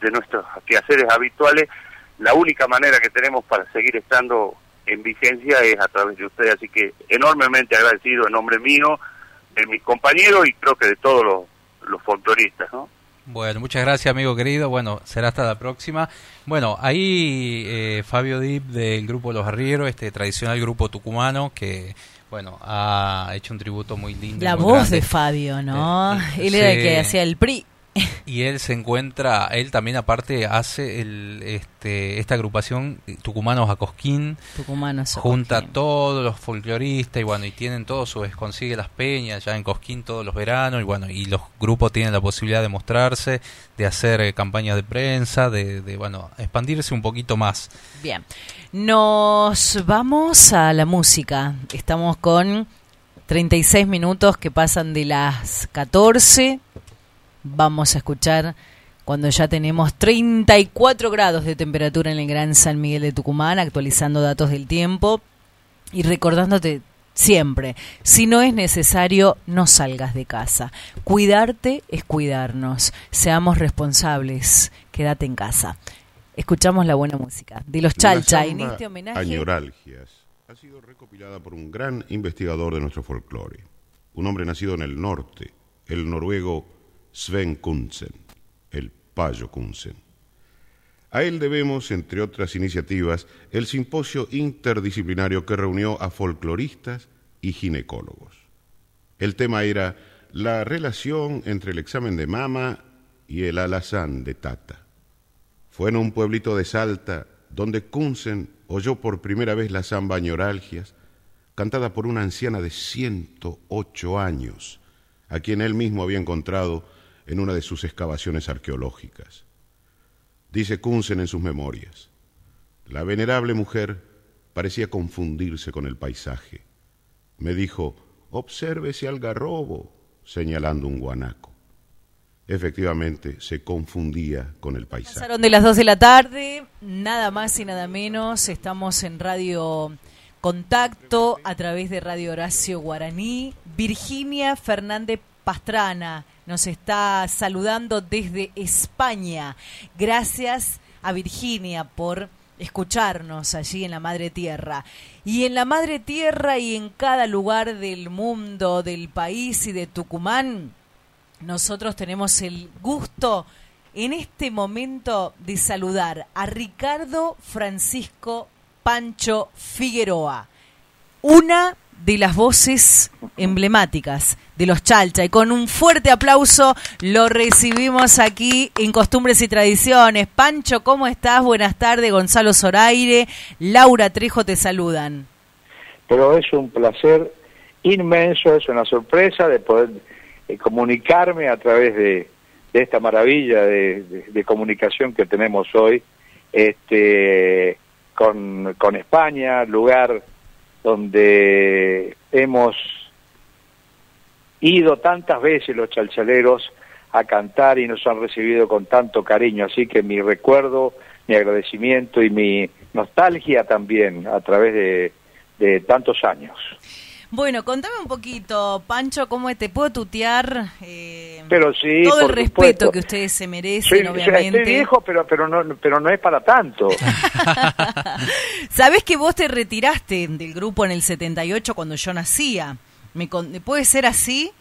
de nuestros quehaceres habituales, la única manera que tenemos para seguir estando en vigencia es a través de usted, así que enormemente agradecido en nombre mío, de mis compañeros y creo que de todos los, los folcloristas, ¿no? Bueno, muchas gracias amigo querido. Bueno, será hasta la próxima. Bueno, ahí eh, Fabio Dip del grupo Los Arrieros, este tradicional grupo tucumano que, bueno, ha hecho un tributo muy lindo. La voz de Fabio, ¿no? Eh, Él era el que hacía el PRI. Y él se encuentra, él también aparte hace el, este, esta agrupación Tucumanos a Cosquín, Tucumanos a junta a todos los folcloristas y bueno, y tienen todo su vez, consigue las peñas ya en Cosquín todos los veranos y bueno, y los grupos tienen la posibilidad de mostrarse, de hacer eh, campañas de prensa, de, de, bueno, expandirse un poquito más. Bien, nos vamos a la música, estamos con 36 minutos que pasan de las 14 vamos a escuchar cuando ya tenemos 34 grados de temperatura en el Gran San Miguel de Tucumán, actualizando datos del tiempo y recordándote siempre, si no es necesario, no salgas de casa. Cuidarte es cuidarnos. Seamos responsables. Quédate en casa. Escuchamos la buena música de los Chalcha en este homenaje. Añoralgias ha sido recopilada por un gran investigador de nuestro folclore, un hombre nacido en el norte, el noruego Sven Kunsen, el Payo Kunsen. A él debemos, entre otras iniciativas, el simposio interdisciplinario que reunió a folcloristas y ginecólogos. El tema era la relación entre el examen de mama y el alazán de Tata. Fue en un pueblito de Salta donde Kunsen oyó por primera vez la samba ñoralgias, cantada por una anciana de 108 años, a quien él mismo había encontrado en una de sus excavaciones arqueológicas. Dice Kunsen en sus memorias, la venerable mujer parecía confundirse con el paisaje. Me dijo, observe ese algarrobo, señalando un guanaco. Efectivamente, se confundía con el paisaje. Pasaron de las 2 de la tarde, nada más y nada menos. Estamos en Radio Contacto a través de Radio Horacio Guaraní. Virginia Fernández Pastrana nos está saludando desde España. Gracias a Virginia por escucharnos allí en la Madre Tierra. Y en la Madre Tierra y en cada lugar del mundo, del país y de Tucumán, nosotros tenemos el gusto en este momento de saludar a Ricardo Francisco Pancho Figueroa, una de las voces emblemáticas de los Chalcha. Y con un fuerte aplauso lo recibimos aquí en Costumbres y Tradiciones. Pancho, ¿cómo estás? Buenas tardes. Gonzalo Zoraire, Laura Trejo te saludan. Pero es un placer inmenso, es una sorpresa de poder eh, comunicarme a través de, esta maravilla de, de, comunicación que tenemos hoy este, con, con España, lugar donde hemos ido tantas veces los chalchaleros a cantar y nos han recibido con tanto cariño. Así que mi recuerdo, mi agradecimiento y mi nostalgia también a través de, tantos años. Bueno, contame un poquito, Pancho, cómo te puedo tutear. Eh, pero sí, todo el respeto que ustedes se merecen, obviamente. Estoy viejo, pero pero no pero no es para tanto. (laughs) Sabés que vos te retiraste del grupo en el 78 cuando yo nacía. ¿Me puede ser así?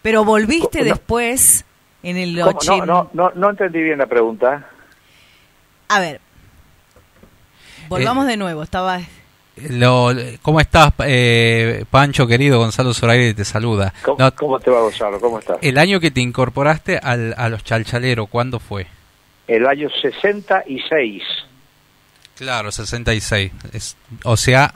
Pero volviste después en el 80. No, no, no, no entendí bien la pregunta. A ver. Volvamos eh, de nuevo, estaba lo, ¿Cómo estás, eh, Pancho, querido? Gonzalo Zoraire te saluda. ¿Cómo, te va, Gonzalo? ¿Cómo estás? El año que te incorporaste al, a los chalchaleros, ¿cuándo fue? El año 66. Claro, 66. Es, o sea,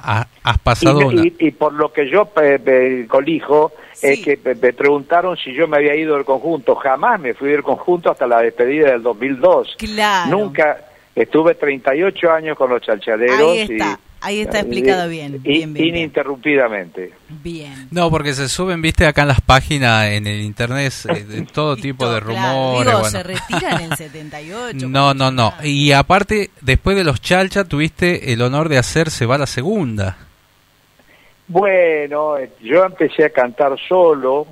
has pasado... Y, y, por lo que yo me, colijo, es que me preguntaron si yo me había ido del conjunto. Jamás me fui del conjunto hasta la despedida del 2002. Claro. Nunca... Estuve 38 años con los chalchaleros. Ahí está. Ahí está explicado bien. bien, bien ininterrumpidamente. Bien. No, porque se suben, viste, acá en las páginas, en el internet, eh, de (laughs) todo tipo de rumores. Digo, se retiran en (laughs) el 78. No, no, no. Y aparte, después de los Chalcha, tuviste el honor de hacer Se va la segunda. Bueno, yo empecé a cantar solo,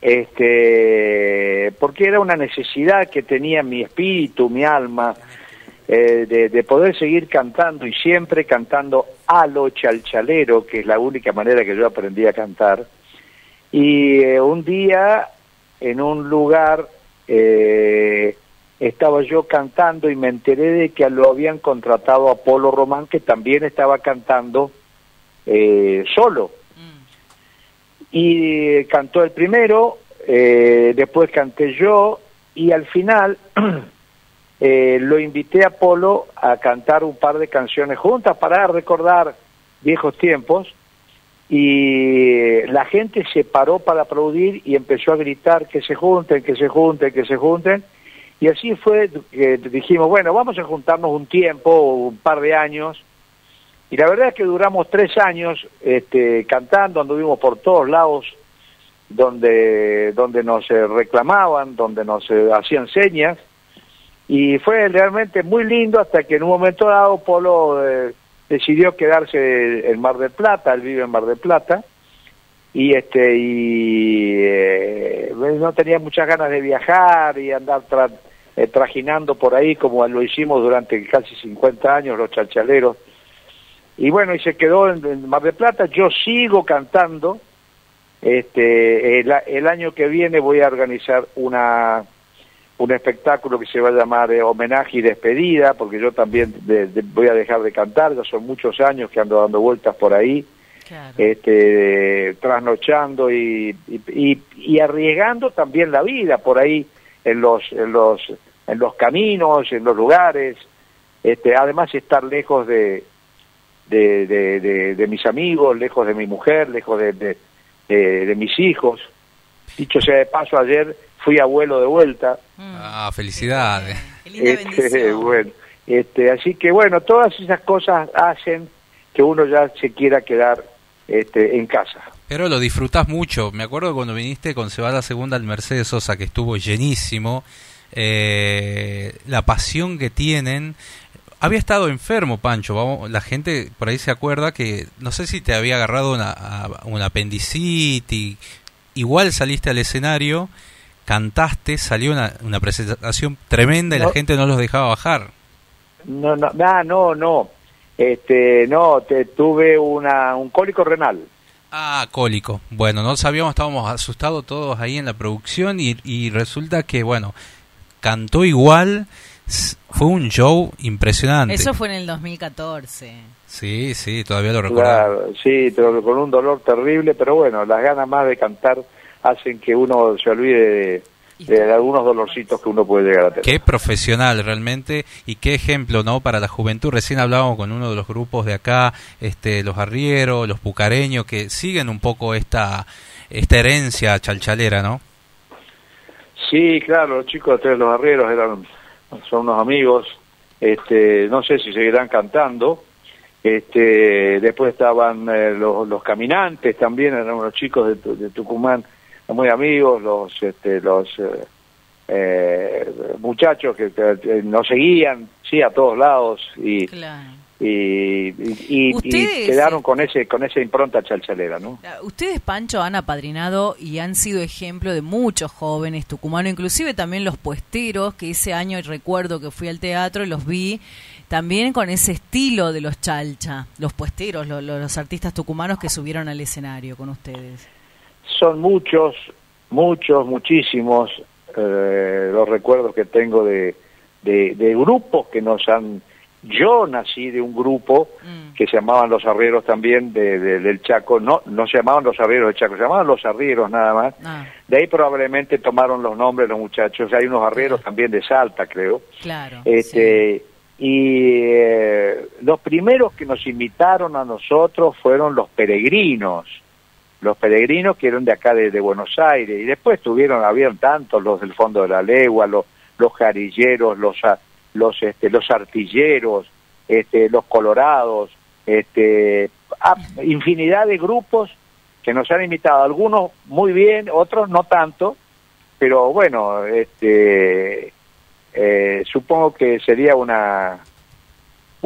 este, porque era una necesidad que tenía mi espíritu, mi alma eh, de, poder seguir cantando y siempre cantando a lo chalchalero, que es la única manera que yo aprendí a cantar. Y eh, un día, en un lugar, eh, estaba yo cantando y me enteré de que lo habían contratado a Polo Román, que también estaba cantando solo. Y cantó el primero, eh, después canté yo y al final (clears throat) eh, lo invité a Polo a cantar un par de canciones juntas para recordar viejos tiempos y la gente se paró para aplaudir y empezó a gritar que se junten, que se junten, que se junten. Y así fue que dijimos, bueno, vamos a juntarnos un tiempo, un par de años. Y la verdad es que duramos tres años este, cantando, anduvimos por todos lados donde, donde nos eh, reclamaban, donde nos eh, hacían señas. Y fue realmente muy lindo hasta que en un momento dado Polo... Eh, decidió quedarse en Mar del Plata, él vive en Mar del Plata, y este y eh, no tenía muchas ganas de viajar y andar eh, trajinando por ahí como lo hicimos durante casi 50 años los chalchaleros. Y bueno, y se quedó en, Mar del Plata, yo sigo cantando, este el año que viene voy a organizar una un espectáculo que se va a llamar eh, homenaje y despedida, porque yo también voy a dejar de cantar, ya son muchos años que ando dando vueltas por ahí, este, trasnochando y, y, arriesgando también la vida por ahí en los, en los, en los caminos, en los lugares, este, además estar lejos de, de, de, de mis amigos, lejos de mi mujer, lejos de, de mis hijos. Dicho sea de paso, ayer fui abuelo de vuelta. Ah, felicidades. Este, (laughs) bueno, este, así que bueno, todas esas cosas hacen que uno ya se quiera quedar este, en casa. Pero lo disfrutas mucho. Me acuerdo cuando viniste con Cebada Segunda al Mercedes Sosa, que estuvo llenísimo. Eh, la pasión que tienen. Había estado enfermo, Pancho. Vamos, la gente por ahí se acuerda que no sé si te había agarrado una, una apendicitis. Igual saliste al escenario cantaste, salió una, una presentación tremenda y la gente no los dejaba bajar. No, no, ah, no, no. Este, no, te, tuve una, un cólico renal. Ah, cólico. Bueno, no sabíamos, estábamos asustados todos ahí en la producción y, y resulta que, bueno, cantó igual, fue un show impresionante. Eso fue en el 2014. Sí, sí, todavía lo recuerdo. Claro, sí, pero con un dolor terrible, pero bueno, las ganas más de cantar hacen que uno se olvide de, algunos dolorcitos que uno puede llegar a tener. Qué profesional realmente y qué ejemplo, ¿no? Para la juventud. Recién hablábamos con uno de los grupos de acá, este, los arrieros, los pucareños, que siguen un poco esta, esta herencia chalchalera, ¿no? Sí, claro, los chicos de los arrieros eran, son unos amigos, este, no sé si seguirán cantando, este, después estaban eh, los, los, caminantes también, eran unos chicos de, de Tucumán muy amigos, los este, los eh, eh, muchachos que, nos seguían, sí, a todos lados y y, y, quedaron con ese con esa impronta chalchalera, ¿no? Ustedes, Pancho, han apadrinado y han sido ejemplo de muchos jóvenes tucumanos, inclusive también los puesteros, que ese año recuerdo que fui al teatro y los vi también con ese estilo de los chalcha, los puesteros, los artistas tucumanos que subieron al escenario con ustedes son muchos, muchos, muchísimos eh, los recuerdos que tengo de, de, grupos que nos han... Yo nací de un grupo mm. que se llamaban Los Arrieros también de, del Chaco, no no se llamaban Los Arrieros del Chaco, se llamaban Los Arrieros nada más. Ah. De ahí probablemente tomaron los nombres los muchachos, hay unos arrieros también de Salta, creo. Claro. Este, Y eh, los primeros que nos invitaron a nosotros fueron los peregrinos los peregrinos que eran de acá de, Buenos Aires y después tuvieron habían tantos los del fondo de la legua los los jarilleros los los este los artilleros este los colorados este ah, infinidad de grupos que nos han invitado. Algunos muy bien otros no tanto pero bueno este eh, supongo que sería una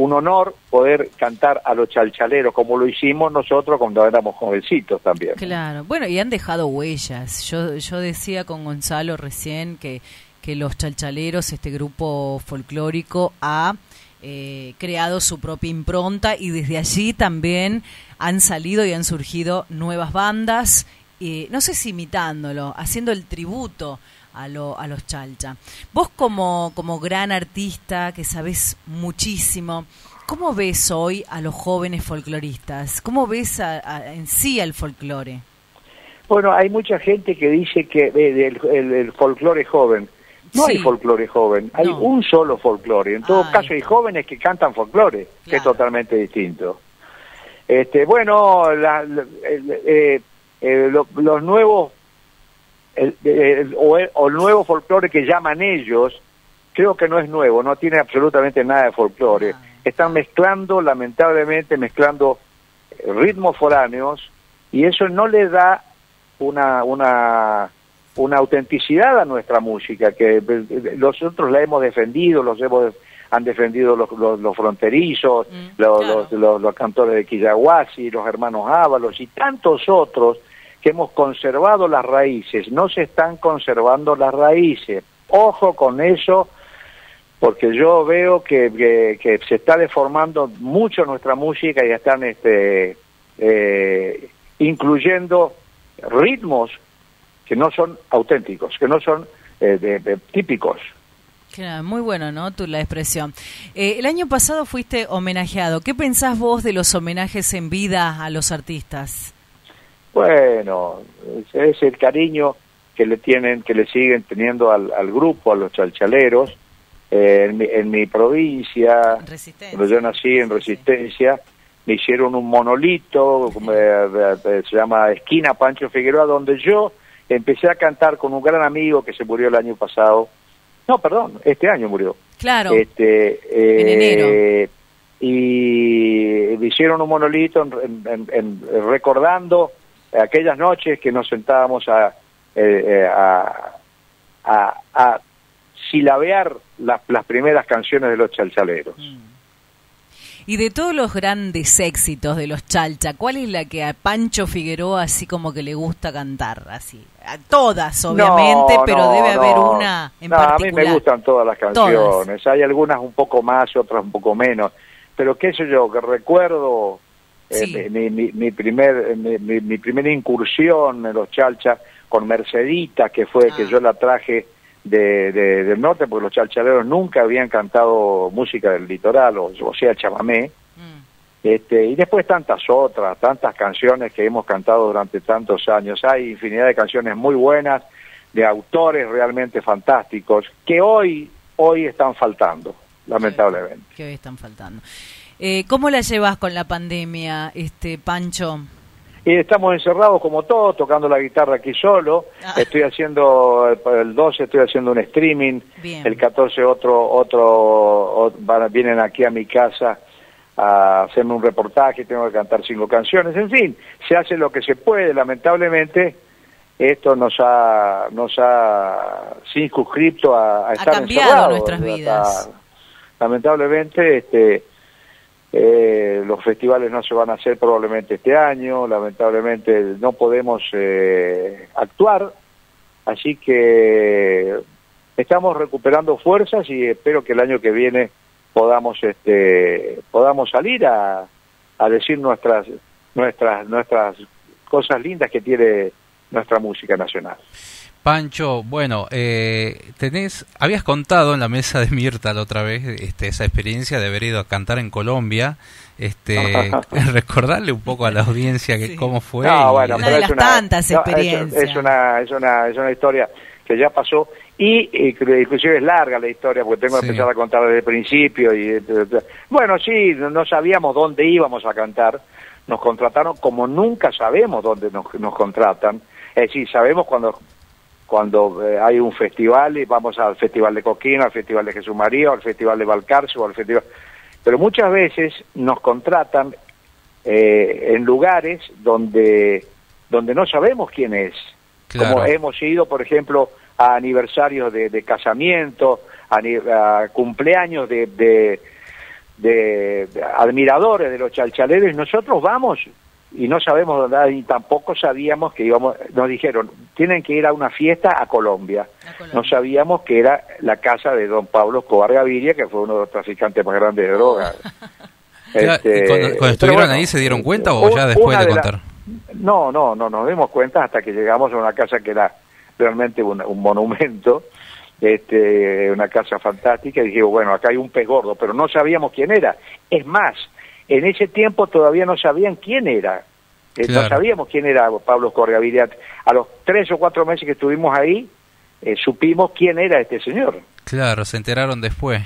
un honor poder cantar a los chalchaleros como lo hicimos nosotros cuando éramos jovencitos también. Claro, bueno, y han dejado huellas. Yo, yo decía con Gonzalo recién que, que los chalchaleros, este grupo folclórico, ha eh, creado su propia impronta y desde allí también han salido y han surgido nuevas bandas, eh, no sé si imitándolo, haciendo el tributo a, lo, a los chalcha. Vos como, como gran artista que sabes muchísimo, ¿cómo ves hoy a los jóvenes folcloristas? ¿Cómo ves en sí al folclore? Bueno, hay mucha gente que dice que eh, el, el, el folclore joven. No Sí. hay folclore joven, hay un solo folclore. En todo caso, hay jóvenes que cantan folclore, que es totalmente distinto. Este, bueno, la- eh, eh, lo- los nuevos, el- el- o, el, o el nuevo folclore que llaman ellos, creo que no es nuevo, no tiene absolutamente nada de folclore. Están mezclando, lamentablemente, mezclando eh, ritmos foráneos y eso no le da una, una, una autenticidad a nuestra música, que eh, nosotros la hemos defendido, los hemos han defendido los, los, los fronterizos, los, los, los- los cantores de Quillahuasi, los hermanos Ábalos y tantos otros que hemos conservado las raíces. No se están conservando las raíces. Ojo con eso, porque yo veo que, que, se está deformando mucho nuestra música y están este, eh, incluyendo ritmos que no son auténticos, que no son eh, de- típicos. Claro, muy bueno, ¿no? Tu, la expresión. Eh, el año pasado fuiste homenajeado. ¿Qué pensás vos de los homenajes en vida a los artistas? Bueno, es, el cariño que le tienen, que le siguen teniendo al, al grupo, a los chalchaleros. Eh, en, mi, en mi provincia, cuando yo nací en Resistencia, me hicieron un monolito, como, eh, eh, se llama Esquina Pancho Figueroa, donde yo empecé a cantar con un gran amigo que se murió el año pasado. No, perdón, este año murió. Claro. Este, En eh, Y me hicieron un monolito en- recordando aquellas noches que nos sentábamos a, eh, eh, a, a, a silabear las, las primeras canciones de los chalchaleros. Y de todos los grandes éxitos de los Chalcha, ¿cuál es la que a Pancho Figueroa así como que le gusta cantar? Así, a todas, obviamente, No, pero no, debe haber una en No, a mí particular. me gustan todas las canciones. Hay algunas un poco más, otras un poco menos. Pero qué sé yo, que recuerdo eh, mi, mi, mi primer, mi, mi- mi primera incursión en los chalchas con Mercedita, que fue Ah. que yo la traje de, de- del norte, porque los chalchaleros nunca habían cantado música del litoral, o, o sea, chamamé. Mm. Este, y después tantas otras, tantas canciones que hemos cantado durante tantos años. Hay infinidad de canciones muy buenas, de autores realmente fantásticos, que hoy, hoy están faltando, lamentablemente. Que hoy están faltando. Eh, ¿Cómo la llevas con la pandemia, este Pancho? Y estamos encerrados como todos, tocando la guitarra aquí solo. Estoy haciendo, eh, el 12 estoy haciendo un streaming, Bien. el 14 otro, otro, van a- vienen aquí a mi casa a hacerme un reportaje, tengo que cantar cinco canciones, en fin, se hace lo que se puede, lamentablemente esto nos ha, nos ha circunscripto a, a estar cambiado encerrados, nuestras vidas. Lamentablemente, este, eh, los festivales no se van a hacer probablemente este año, lamentablemente no podemos eh, actuar, así que estamos recuperando fuerzas y espero que el año que viene podamos este podamos salir a, a decir nuestras nuestras nuestras cosas lindas que tiene nuestra música nacional. Pancho, bueno, eh, tenés, habías contado en la mesa de Mirta la otra vez este, esa experiencia de haber ido a cantar en Colombia. Este, (laughs) (laughs) recordarle un poco a la audiencia que cómo fue. No, bueno, pero es una, tantas no, es- experiencias. Es, una, es, una, es una historia que ya pasó y, inclusive es larga la historia porque tengo que Sí. empezar a contar desde el principio. y eh, Bueno, sí, no no sabíamos dónde íbamos a cantar. Nos contrataron como nunca sabemos dónde nos, nos contratan. Es decir, sabemos cuando cuando eh, hay un festival y vamos al Festival de Coquino, al Festival de Jesús María, o al Festival de Valcarce, o al Festival... Pero muchas veces nos contratan eh, en lugares donde, donde no sabemos quién es. Claro. Como hemos ido, por ejemplo, a aniversarios de, de casamiento, a, cumpleaños de, de, de- de admiradores de los chalchaleros, nosotros vamos y no sabemos dónde, y tampoco sabíamos que íbamos, nos dijeron, tienen que ir a una fiesta a Colombia. No sabíamos que era la casa de don Pablo Escobar Gaviria, que fue uno de los traficantes más grandes de drogas. (laughs) Este, cuando, estuvieron bueno, ahí se dieron cuenta o ya después de de la- contar. No, no, no nos dimos cuenta hasta que llegamos a una casa que era realmente un, un monumento, este, una casa fantástica, y dijimos, bueno, acá hay un pez gordo, pero no sabíamos quién era. Es más, en ese tiempo todavía no sabían quién era Eh, Claro. No sabíamos quién era Pablo Escorgaviria. A los tres o cuatro meses que estuvimos ahí, eh, supimos quién era este señor. Claro, se enteraron después.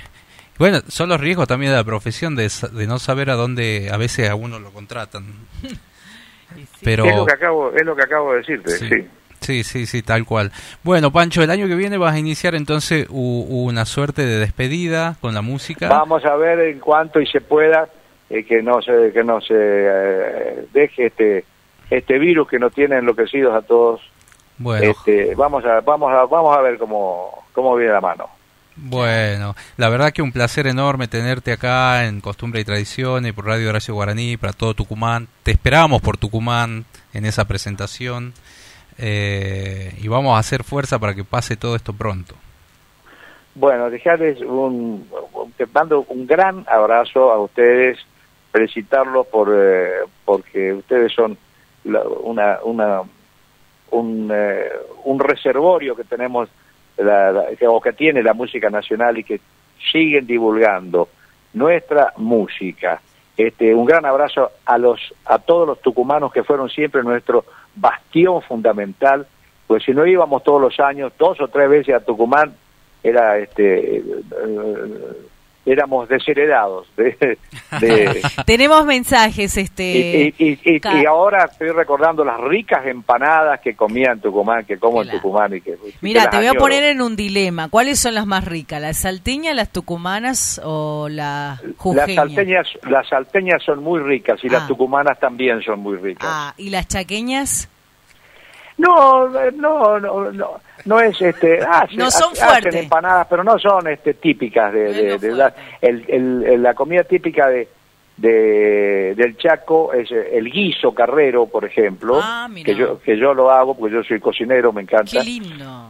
Bueno, son los riesgos también de la profesión de, sa- de no saber a dónde a veces a uno lo contratan. (laughs) Pero Es lo que acabo, es lo que acabo de decirte, Sí. sí. Sí, sí, sí, tal cual. Bueno, Pancho, el año que viene vas a iniciar entonces u- una suerte de despedida con la música. Vamos a ver en cuanto y se pueda eh, que no se que no se eh, deje este este virus que nos tiene enloquecidos a todos. Bueno, Este, vamos a vamos a vamos a ver cómo cómo viene la mano. bueno, la verdad que un placer enorme tenerte acá en Costumbre y Tradiciones por Radio Horacio Guaraní, para todo Tucumán. Te esperamos por Tucumán en esa presentación eh, y vamos a hacer fuerza para que pase todo esto pronto. Bueno, dejarles un, un- te mando un gran abrazo a ustedes, felicitarlos por eh, porque ustedes son la- una una un, eh, reservorio que tenemos la- que, o que tiene la música nacional y que siguen divulgando nuestra música. Este, un gran abrazo a los a todos los tucumanos que fueron siempre nuestro bastión fundamental, pues si no íbamos todos los años, dos o tres veces a Tucumán, era este eh, éramos desheredados de, (laughs) de- Tenemos mensajes, este. y, y- y- y- ahora estoy recordando las ricas empanadas que comía en Tucumán, que como en Tucumán y que Mira, te voy a poner en un dilema. ¿Cuáles son las más ricas? ¿Las salteñas, las tucumanas o las Las salteñas, las salteñas son muy ricas y Ah. las tucumanas también son muy ricas. Ah, ¿y las chaqueñas? No, eh, no, no, no, no es este. hacen- No son hacen fuertes. empanadas, pero no son este típicas de, de- de la, el, el- la comida típica de, de del Chaco es el guiso carrero, por ejemplo, Ah, que yo que yo lo hago porque yo soy cocinero, me encanta. Qué lindo.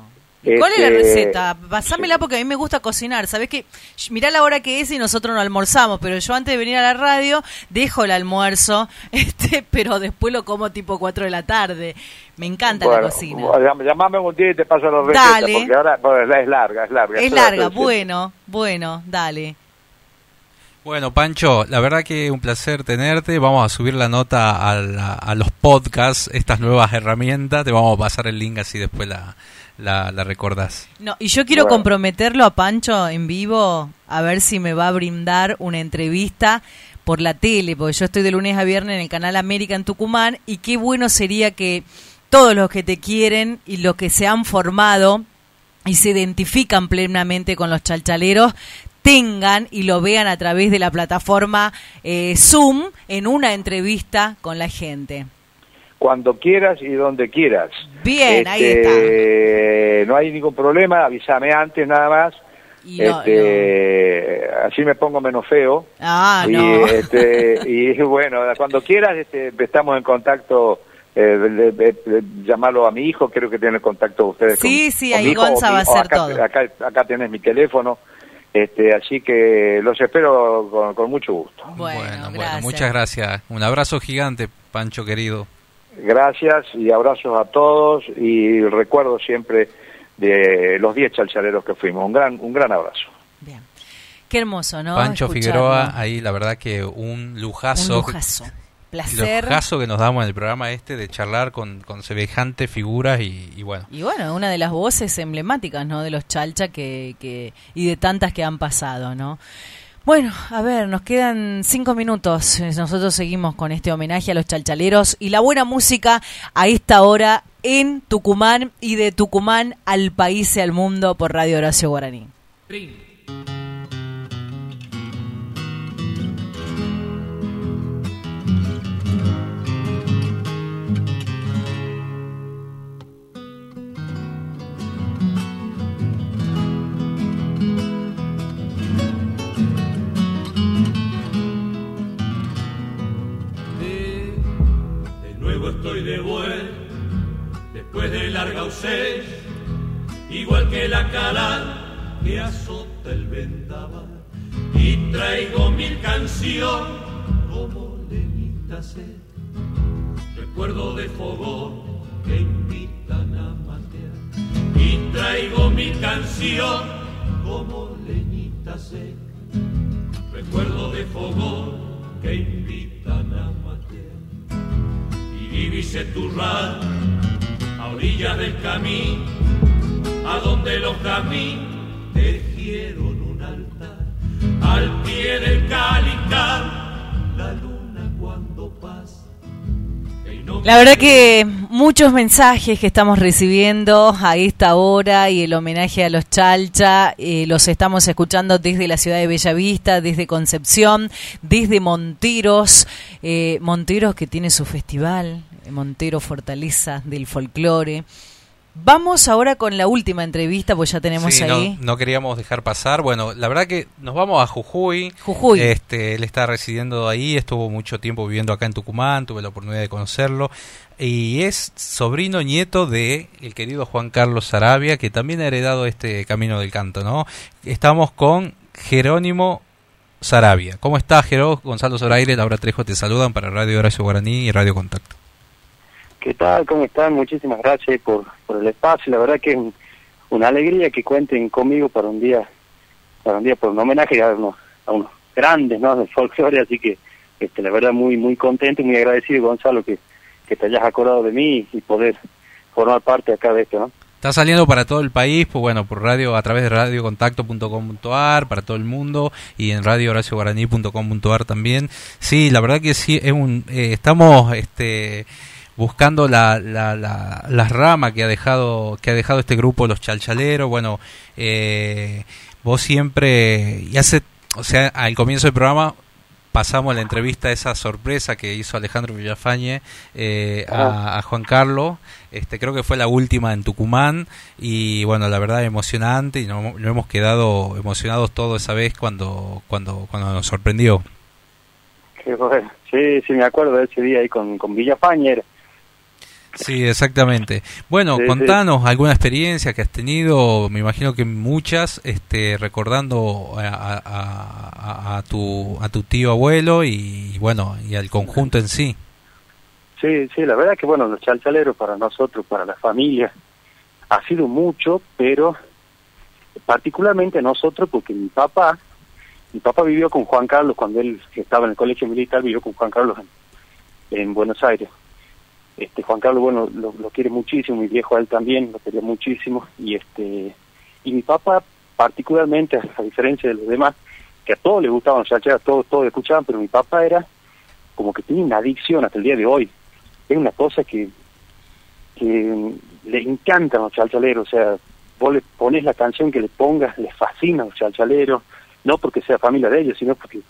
¿Cuál es la Este, receta? Pasámela porque a mí me gusta cocinar. ¿Sabes qué? Sh, Mirá la hora que es y nosotros no almorzamos, pero yo antes de venir a la radio dejo el almuerzo, (laughs) este, pero después lo como tipo 4 de la tarde. Me encanta la cocina. llam- llamame un día y te paso la receta Dale. porque ahora bueno, es larga, es larga. Es larga, bueno, bueno, dale. Bueno, Pancho, la verdad que un placer tenerte. Vamos a subir la nota a, la- a los podcasts, estas nuevas herramientas. Te vamos a pasar el link así después la, la, la recordás. No, y yo quiero Bueno. comprometerlo a Pancho en vivo a ver si me va a brindar una entrevista por la tele, porque yo estoy de lunes a viernes en el canal América en Tucumán y qué bueno sería que todos los que te quieren y los que se han formado y se identifican plenamente con los chalchaleros tengan y lo vean a través de la plataforma eh, Zoom en una entrevista con la gente. Cuando quieras y donde quieras. Bien, ahí Este, No hay ningún problema, avísame antes nada más. Y lo- Este, Así me pongo menos feo. Ah, y, no. este, (laughs) y bueno, cuando quieras este, estamos en contacto. Eh, de- de- de- llamarlo a mi hijo, creo que tiene el contacto de ustedes. Sí, con- sí, con ahí mi hijo, Gonza o va a hacer acá, todo. Acá, acá tenés mi teléfono, este, así que los espero con, con mucho gusto. Bueno, bueno, muchas gracias. Un abrazo gigante, Pancho querido. Gracias y abrazos a todos y recuerdo siempre de los 10 chalchaleros que fuimos. Un gran, un gran abrazo. Qué hermoso, ¿no? Pancho Escucharlo. Figueroa, ahí la verdad que un lujazo. Un lujazo. Placer. Lujazo que nos damos en el programa este de charlar con, con semejantes figuras y, y bueno. Y bueno, una de las voces emblemáticas, ¿no? De los Chalcha que, que, y de tantas que han pasado, ¿no? Bueno, a ver, nos quedan cinco minutos. Nosotros seguimos con este homenaje a los chalchaleros y la buena música a esta hora en Tucumán y de Tucumán al país y al mundo por Radio Horacio Guaraní. Estoy de vuelta, después de larga ausencia, igual que la cala que azota el vendaval. Y traigo mil canciones como leñita seca, recuerdo de fogón que invitan a matear. Y traigo mil canciones como leñita seca, recuerdo de fogón que invitan a matear. A orillas del camino, a donde los caminos tejieron un altar, al pie del calicar, la luna cuando pasa. La verdad que muchos mensajes que estamos recibiendo a esta hora y el homenaje a los Chalcha eh, los estamos escuchando desde la ciudad de Bellavista, desde Concepción, desde Monteros, eh, Monteros que tiene su festival, Montero Fortaleza del Folclore. Vamos ahora con la última entrevista, pues ya tenemos Sí, ahí. No, no queríamos dejar pasar. Bueno, la verdad que nos vamos a Jujuy. Jujuy. Este, él está residiendo ahí, estuvo mucho tiempo viviendo acá en Tucumán, tuve la oportunidad de conocerlo. Y es sobrino nieto de el querido Juan Carlos Sarabia, que también ha heredado este camino del canto, ¿no? Estamos con Jerónimo Sarabia. ¿Cómo estás, Jerónimo? Gonzalo Zoraire, Laura Trejo te saludan para Radio Horacio Guaraní y Radio Contacto. ¿Qué tal? ¿Cómo están? Muchísimas gracias por, el espacio. La verdad que es un- una alegría que cuenten conmigo para un día, para un día por un homenaje a unos, a unos grandes, ¿no? Del folclore, así que, este, la verdad muy, muy contento y muy agradecido, Gonzalo, que, que te hayas acordado de mí y poder formar parte acá de esto, ¿no? Está saliendo para todo el país, pues bueno, por radio, a través de radiocontacto.com.ar, para todo el mundo, y en radiohoracioguaraní.com.ar también. Sí, la verdad que sí, es un, eh, estamos este, buscando la, la, la, la rama que ha dejado que ha dejado este grupo, los chalchaleros. Bueno, eh, vos siempre, y hace, o sea, al comienzo del programa pasamos la entrevista esa sorpresa que hizo Alejandro Villafañe eh, a, a Juan Carlos este creo que fue la última en Tucumán y bueno la verdad emocionante y nos, nos hemos quedado emocionados todos esa vez cuando cuando cuando nos sorprendió Qué bueno. Sí, sí, me acuerdo de ese día ahí con, con Villafaña. Sí exactamente bueno Sí, sí. contanos alguna experiencia que has tenido me imagino que muchas este recordando a, a- a- a tu a tu tío abuelo y bueno y al conjunto en sí Sí, sí, la verdad que bueno, los chalchaleros para nosotros, para la familia, ha sido mucho, pero particularmente nosotros, porque mi papá, mi papá vivió con Juan Carlos cuando él estaba en el colegio militar, vivió con Juan Carlos en, en Buenos Aires. Este Juan Carlos, bueno, lo, quiere muchísimo, mi viejo a él también lo quería muchísimo, y este y mi papá particularmente, a diferencia de los demás, que a todos les gustaban los todos, todos escuchaban, pero mi papá era como que tiene una adicción hasta el día de hoy. Es una cosa que, que le encantan los chalchaleros, o sea, vos le pones la canción que le pongas, le fascina a los chalchaleros, no porque sea familia de ellos, sino porque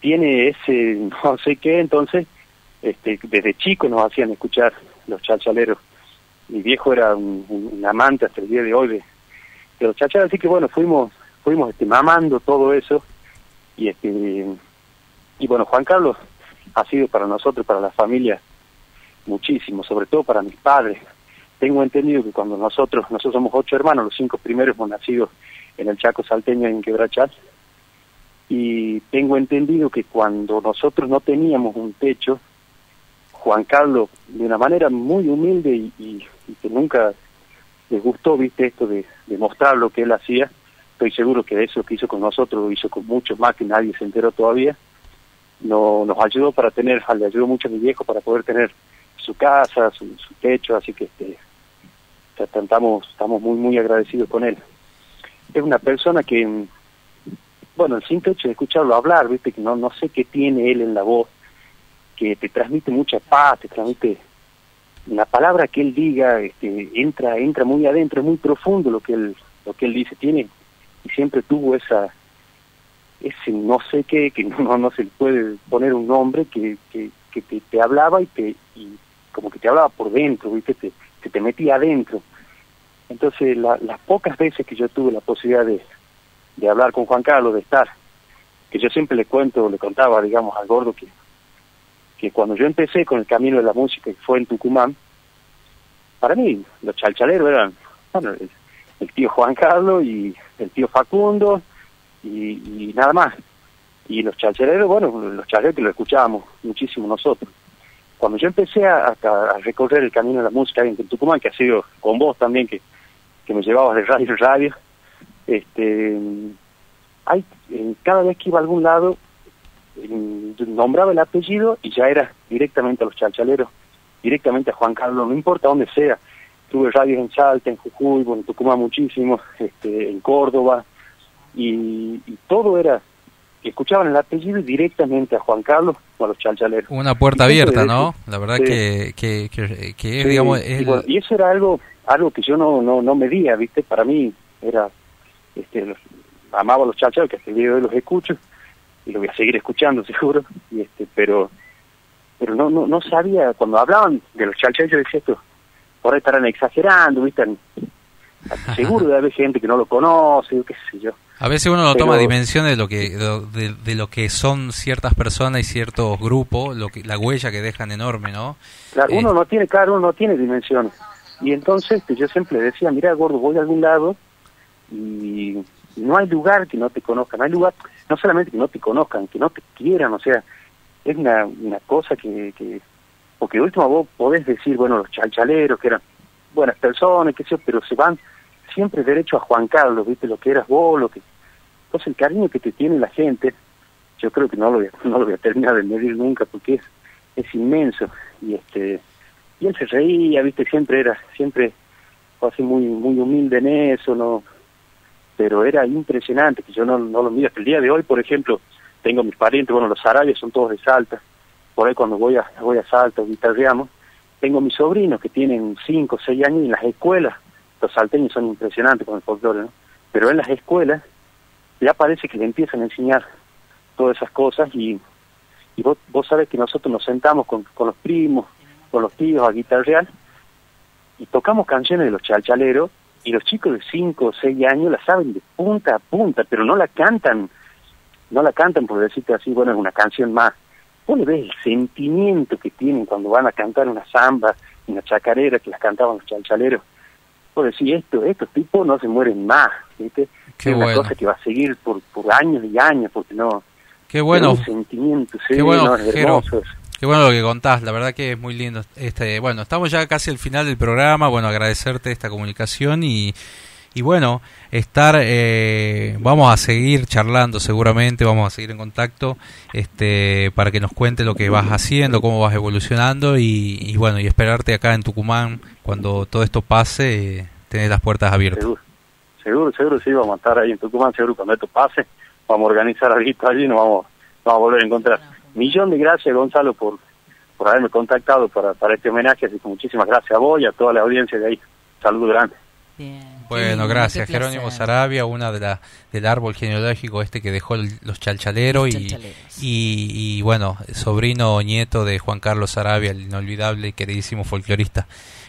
tiene ese (laughs) no sé qué, entonces, este, desde chico nos hacían escuchar los chalchaleros. Mi viejo era un, amante hasta el día de hoy de, de los así que bueno, fuimos, fuimos este, mamando todo eso, y este y bueno, Juan Carlos ha sido para nosotros, para la familia, muchísimo, sobre todo para mis padres. Tengo entendido que cuando nosotros, nosotros somos ocho hermanos, los cinco primeros hemos nacido en el Chaco Salteño en Quebrachal, y tengo entendido que cuando nosotros no teníamos un techo, Juan Carlos, de una manera muy humilde y, que nunca les gustó, viste, esto de, mostrar lo que él hacía, estoy seguro que eso que hizo con nosotros lo hizo con muchos más que nadie se enteró todavía, no, nos ayudó para tener, le ayudó mucho a mi viejo para poder tener su casa, su, su techo, así que este, estamos, estamos muy, muy agradecidos con él. Es una persona que, mm, bueno, el simple hecho de escucharlo hablar, viste, que no, no sé qué tiene él en la voz, que te transmite mucha paz, te transmite la palabra que él diga, este, entra, entra muy adentro, es muy profundo lo que él, lo que él dice, tiene, y siempre tuvo esa, ese no sé qué, que (laughs) no, no se puede poner un nombre, que, que, te, hablaba y te, y como que te hablaba por dentro, viste, te, te metía adentro. Entonces, la- las pocas veces que yo tuve la posibilidad de, de hablar con Juan Carlos, de estar, que yo siempre le cuento, le contaba, digamos, al gordo que, que cuando yo empecé con el camino de la música, que fue en Tucumán, para mí los chalchaleros eran, bueno, el, tío Juan Carlos y el tío Facundo y, nada más. Y los chalchaleros, bueno, los chalchaleros que lo escuchábamos muchísimo nosotros. Cuando yo empecé a, recorrer el camino de la música en Tucumán, que ha sido con vos también, que, que me llevabas de radio en radio, este, hay, cada vez que iba a algún lado, nombraba el apellido y ya era directamente a los chalchaleros directamente a Juan Carlos, no importa dónde sea. Tuve radios en Salta, en Jujuy, bueno, en Tucumán muchísimo, este, en Córdoba, y, y todo era escuchaban el apellido directamente a Juan Carlos o a los chalchaleros. Una puerta abierta, ¿no? La verdad Sí. que, que, que, que es, Sí, digamos, y, es bueno, y eso era algo algo que yo no no, no medía, ¿viste? Para mí era este los- amaba a los chalchaleros, que hasta el día de hoy los escucho y lo voy a seguir escuchando (laughs) seguro, y este pero pero no no no sabía cuando hablaban de los chalchaleros yo decía esto por ahí estarán exagerando, ¿viste? (laughs) Seguro debe haber gente que no lo conoce, qué sé yo. A veces uno no Pero- toma dimensión de lo que de, de lo que son ciertas personas y ciertos grupos, lo que la huella que dejan enorme, ¿no? Claro, Eh, uno no tiene, claro, uno no tiene dimensiones. Y entonces este, yo siempre le decía, mira, gordo, voy a algún lado y no hay lugar que no te conozcan, no hay lugar, no solamente que no te conozcan, que no te quieran, o sea, es una, una cosa que, que, porque de último vos podés decir, bueno, los chalchaleros que eran buenas personas, qué sé pero se van siempre derecho a Juan Carlos, viste, lo que eras vos, lo que... Entonces el cariño que te tiene la gente, yo creo que no lo voy a, (laughs) no lo voy a terminar de medir nunca porque es, es inmenso. Y este y él se reía viste siempre era siempre fue así muy muy humilde en eso no pero era impresionante que yo no, no lo miro hasta el día de hoy por ejemplo tengo mis parientes bueno los árabes son todos de Salta por ahí cuando voy a voy a Salta guitarreamos tengo mis sobrinos que tienen cinco o seis años y en las escuelas los salteños son impresionantes con el folclore ¿no? pero en las escuelas ya parece que le empiezan a enseñar todas esas cosas y, y vos, vos sabés que nosotros nos sentamos con, con los primos, con los tíos a guitarrear y tocamos canciones de los chalchaleros y los chicos de 5 o 6 años la saben de punta a punta, pero no la cantan, no la cantan por decirte así, bueno, es una canción más. Vos le ves el sentimiento que tienen cuando van a cantar una samba, una chacarera que las cantaban los chalchaleros. Vos decís, esto, estos tipos no se mueren más, ¿viste? Qué es una bueno. cosa que va a seguir por, por años y años, porque no... Qué bueno. un sentimiento, sí, Qué bueno, no, es Jero. hermoso eso. Qué bueno lo que contás, la verdad que es muy lindo. Este, bueno, estamos ya casi al final del programa, bueno, agradecerte esta comunicación y, y bueno, estar, eh, vamos a seguir charlando seguramente, vamos a seguir en contacto, este, para que nos cuente lo que vas haciendo, cómo vas evolucionando y, y bueno, y esperarte acá en Tucumán cuando todo esto pase, eh, tener las puertas abiertas. Seguro, seguro, seguro, sí, vamos a estar ahí en Tucumán, seguro cuando esto pase, vamos a organizar algo allí y nos vamos, nos vamos a volver a encontrar. Millón de gracias, Gonzalo, por, por haberme contactado para, para este homenaje, así que muchísimas gracias a vos y a toda la audiencia de ahí. Saludos grandes. Bueno, gracias. Jerónimo Sarabia, una de la del árbol genealógico este que dejó el- los chalchaleros y, y, y, bueno, sobrino o nieto de Juan Carlos Sarabia, el inolvidable y queridísimo folclorista.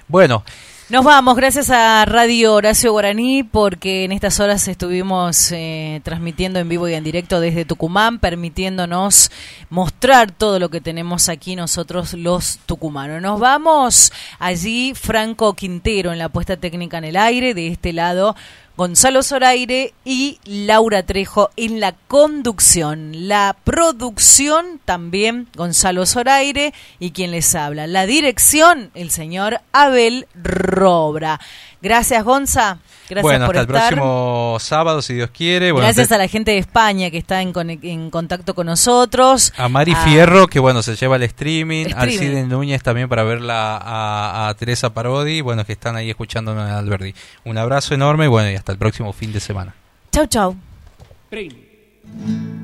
Bueno, Nos vamos, gracias a Radio Horacio Guaraní, porque en estas horas estuvimos eh, transmitiendo en vivo y en directo desde Tucumán, permitiéndonos mostrar todo lo que tenemos aquí nosotros los tucumanos. Nos vamos allí, Franco Quintero en la puesta técnica en el aire, de este lado. Gonzalo Zoraire y Laura Trejo en la conducción. La producción también Gonzalo Zoraire y quien les habla. La dirección el señor Abel Robra. Gracias Gonza. Gracias bueno, por hasta el estar. próximo sábado, si Dios quiere. Bueno, Gracias te- a la gente de España que está en, contacto con nosotros. a Mari A- Fierro, que bueno, se lleva el streaming, al Streaming. Cide Núñez también para verla a, a Teresa Parodi, bueno, que están ahí escuchándonos en Alberdi. Un abrazo enorme y bueno, y hasta el próximo fin de semana. Chau, chau. A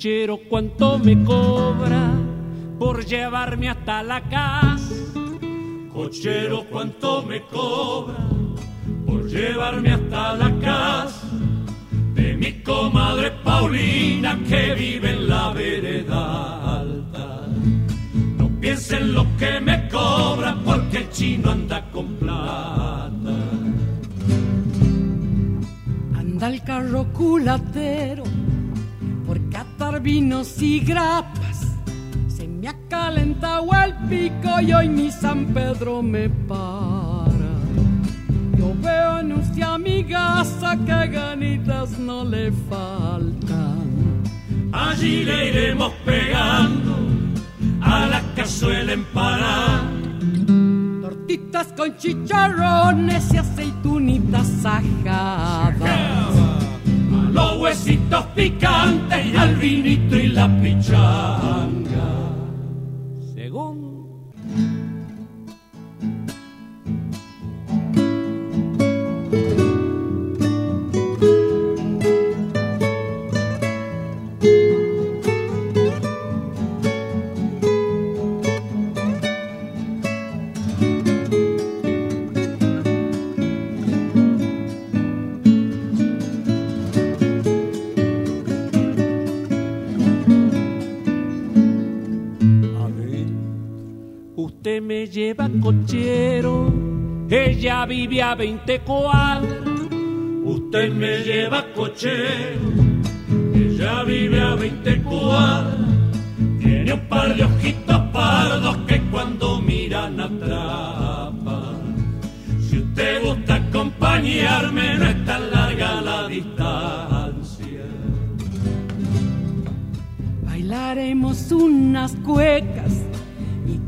cochero, ¿cuánto me cobra por llevarme hasta la casa? Cochero, ¿cuánto me cobra por llevarme hasta la casa de mi comadre Paulina que vive en la vereda alta? No piensen lo que me cobra porque el chino anda con plata. Anda el carro culatero vinos y grapas. Se me ha calentado el pico y hoy mi San Pedro me para. Yo veo en usted amigaza que ganitas no le faltan. Allí le iremos pegando a la cazuela empanada. Tortitas con chicharrones y aceitunitas ajadas. Los huesitos picantes al vinito y la pichanga. Me lleva cochero, ella vive a 20 cuadras. Usted me lleva cochero, ella vive a 20 cuadras. Tiene un par de ojitos pardos que cuando miran atrapan. Si usted gusta acompañarme, no es tan larga la distancia. bailaremos unas cuecas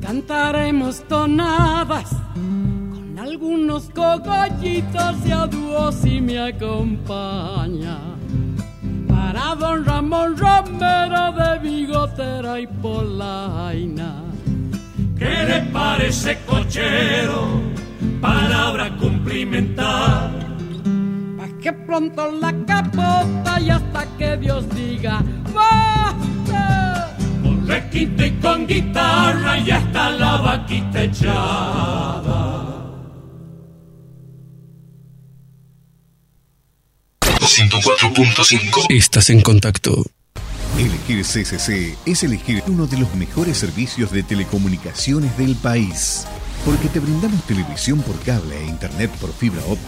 cantaremos tonadas con algunos cogollitos y a dúo si me acompaña. Para don Ramón Romero de bigotera y polaina. ¿Qué le parece cochero? Palabra cumplimentar. Pa' que pronto la capota y hasta que Dios diga ¡Basta! Requinte y con guitarra ya está la vaquita echada. 104.5 Estás en contacto. Elegir CCC es elegir uno de los mejores servicios de telecomunicaciones del país. Porque te brindamos televisión por cable e internet por fibra óptica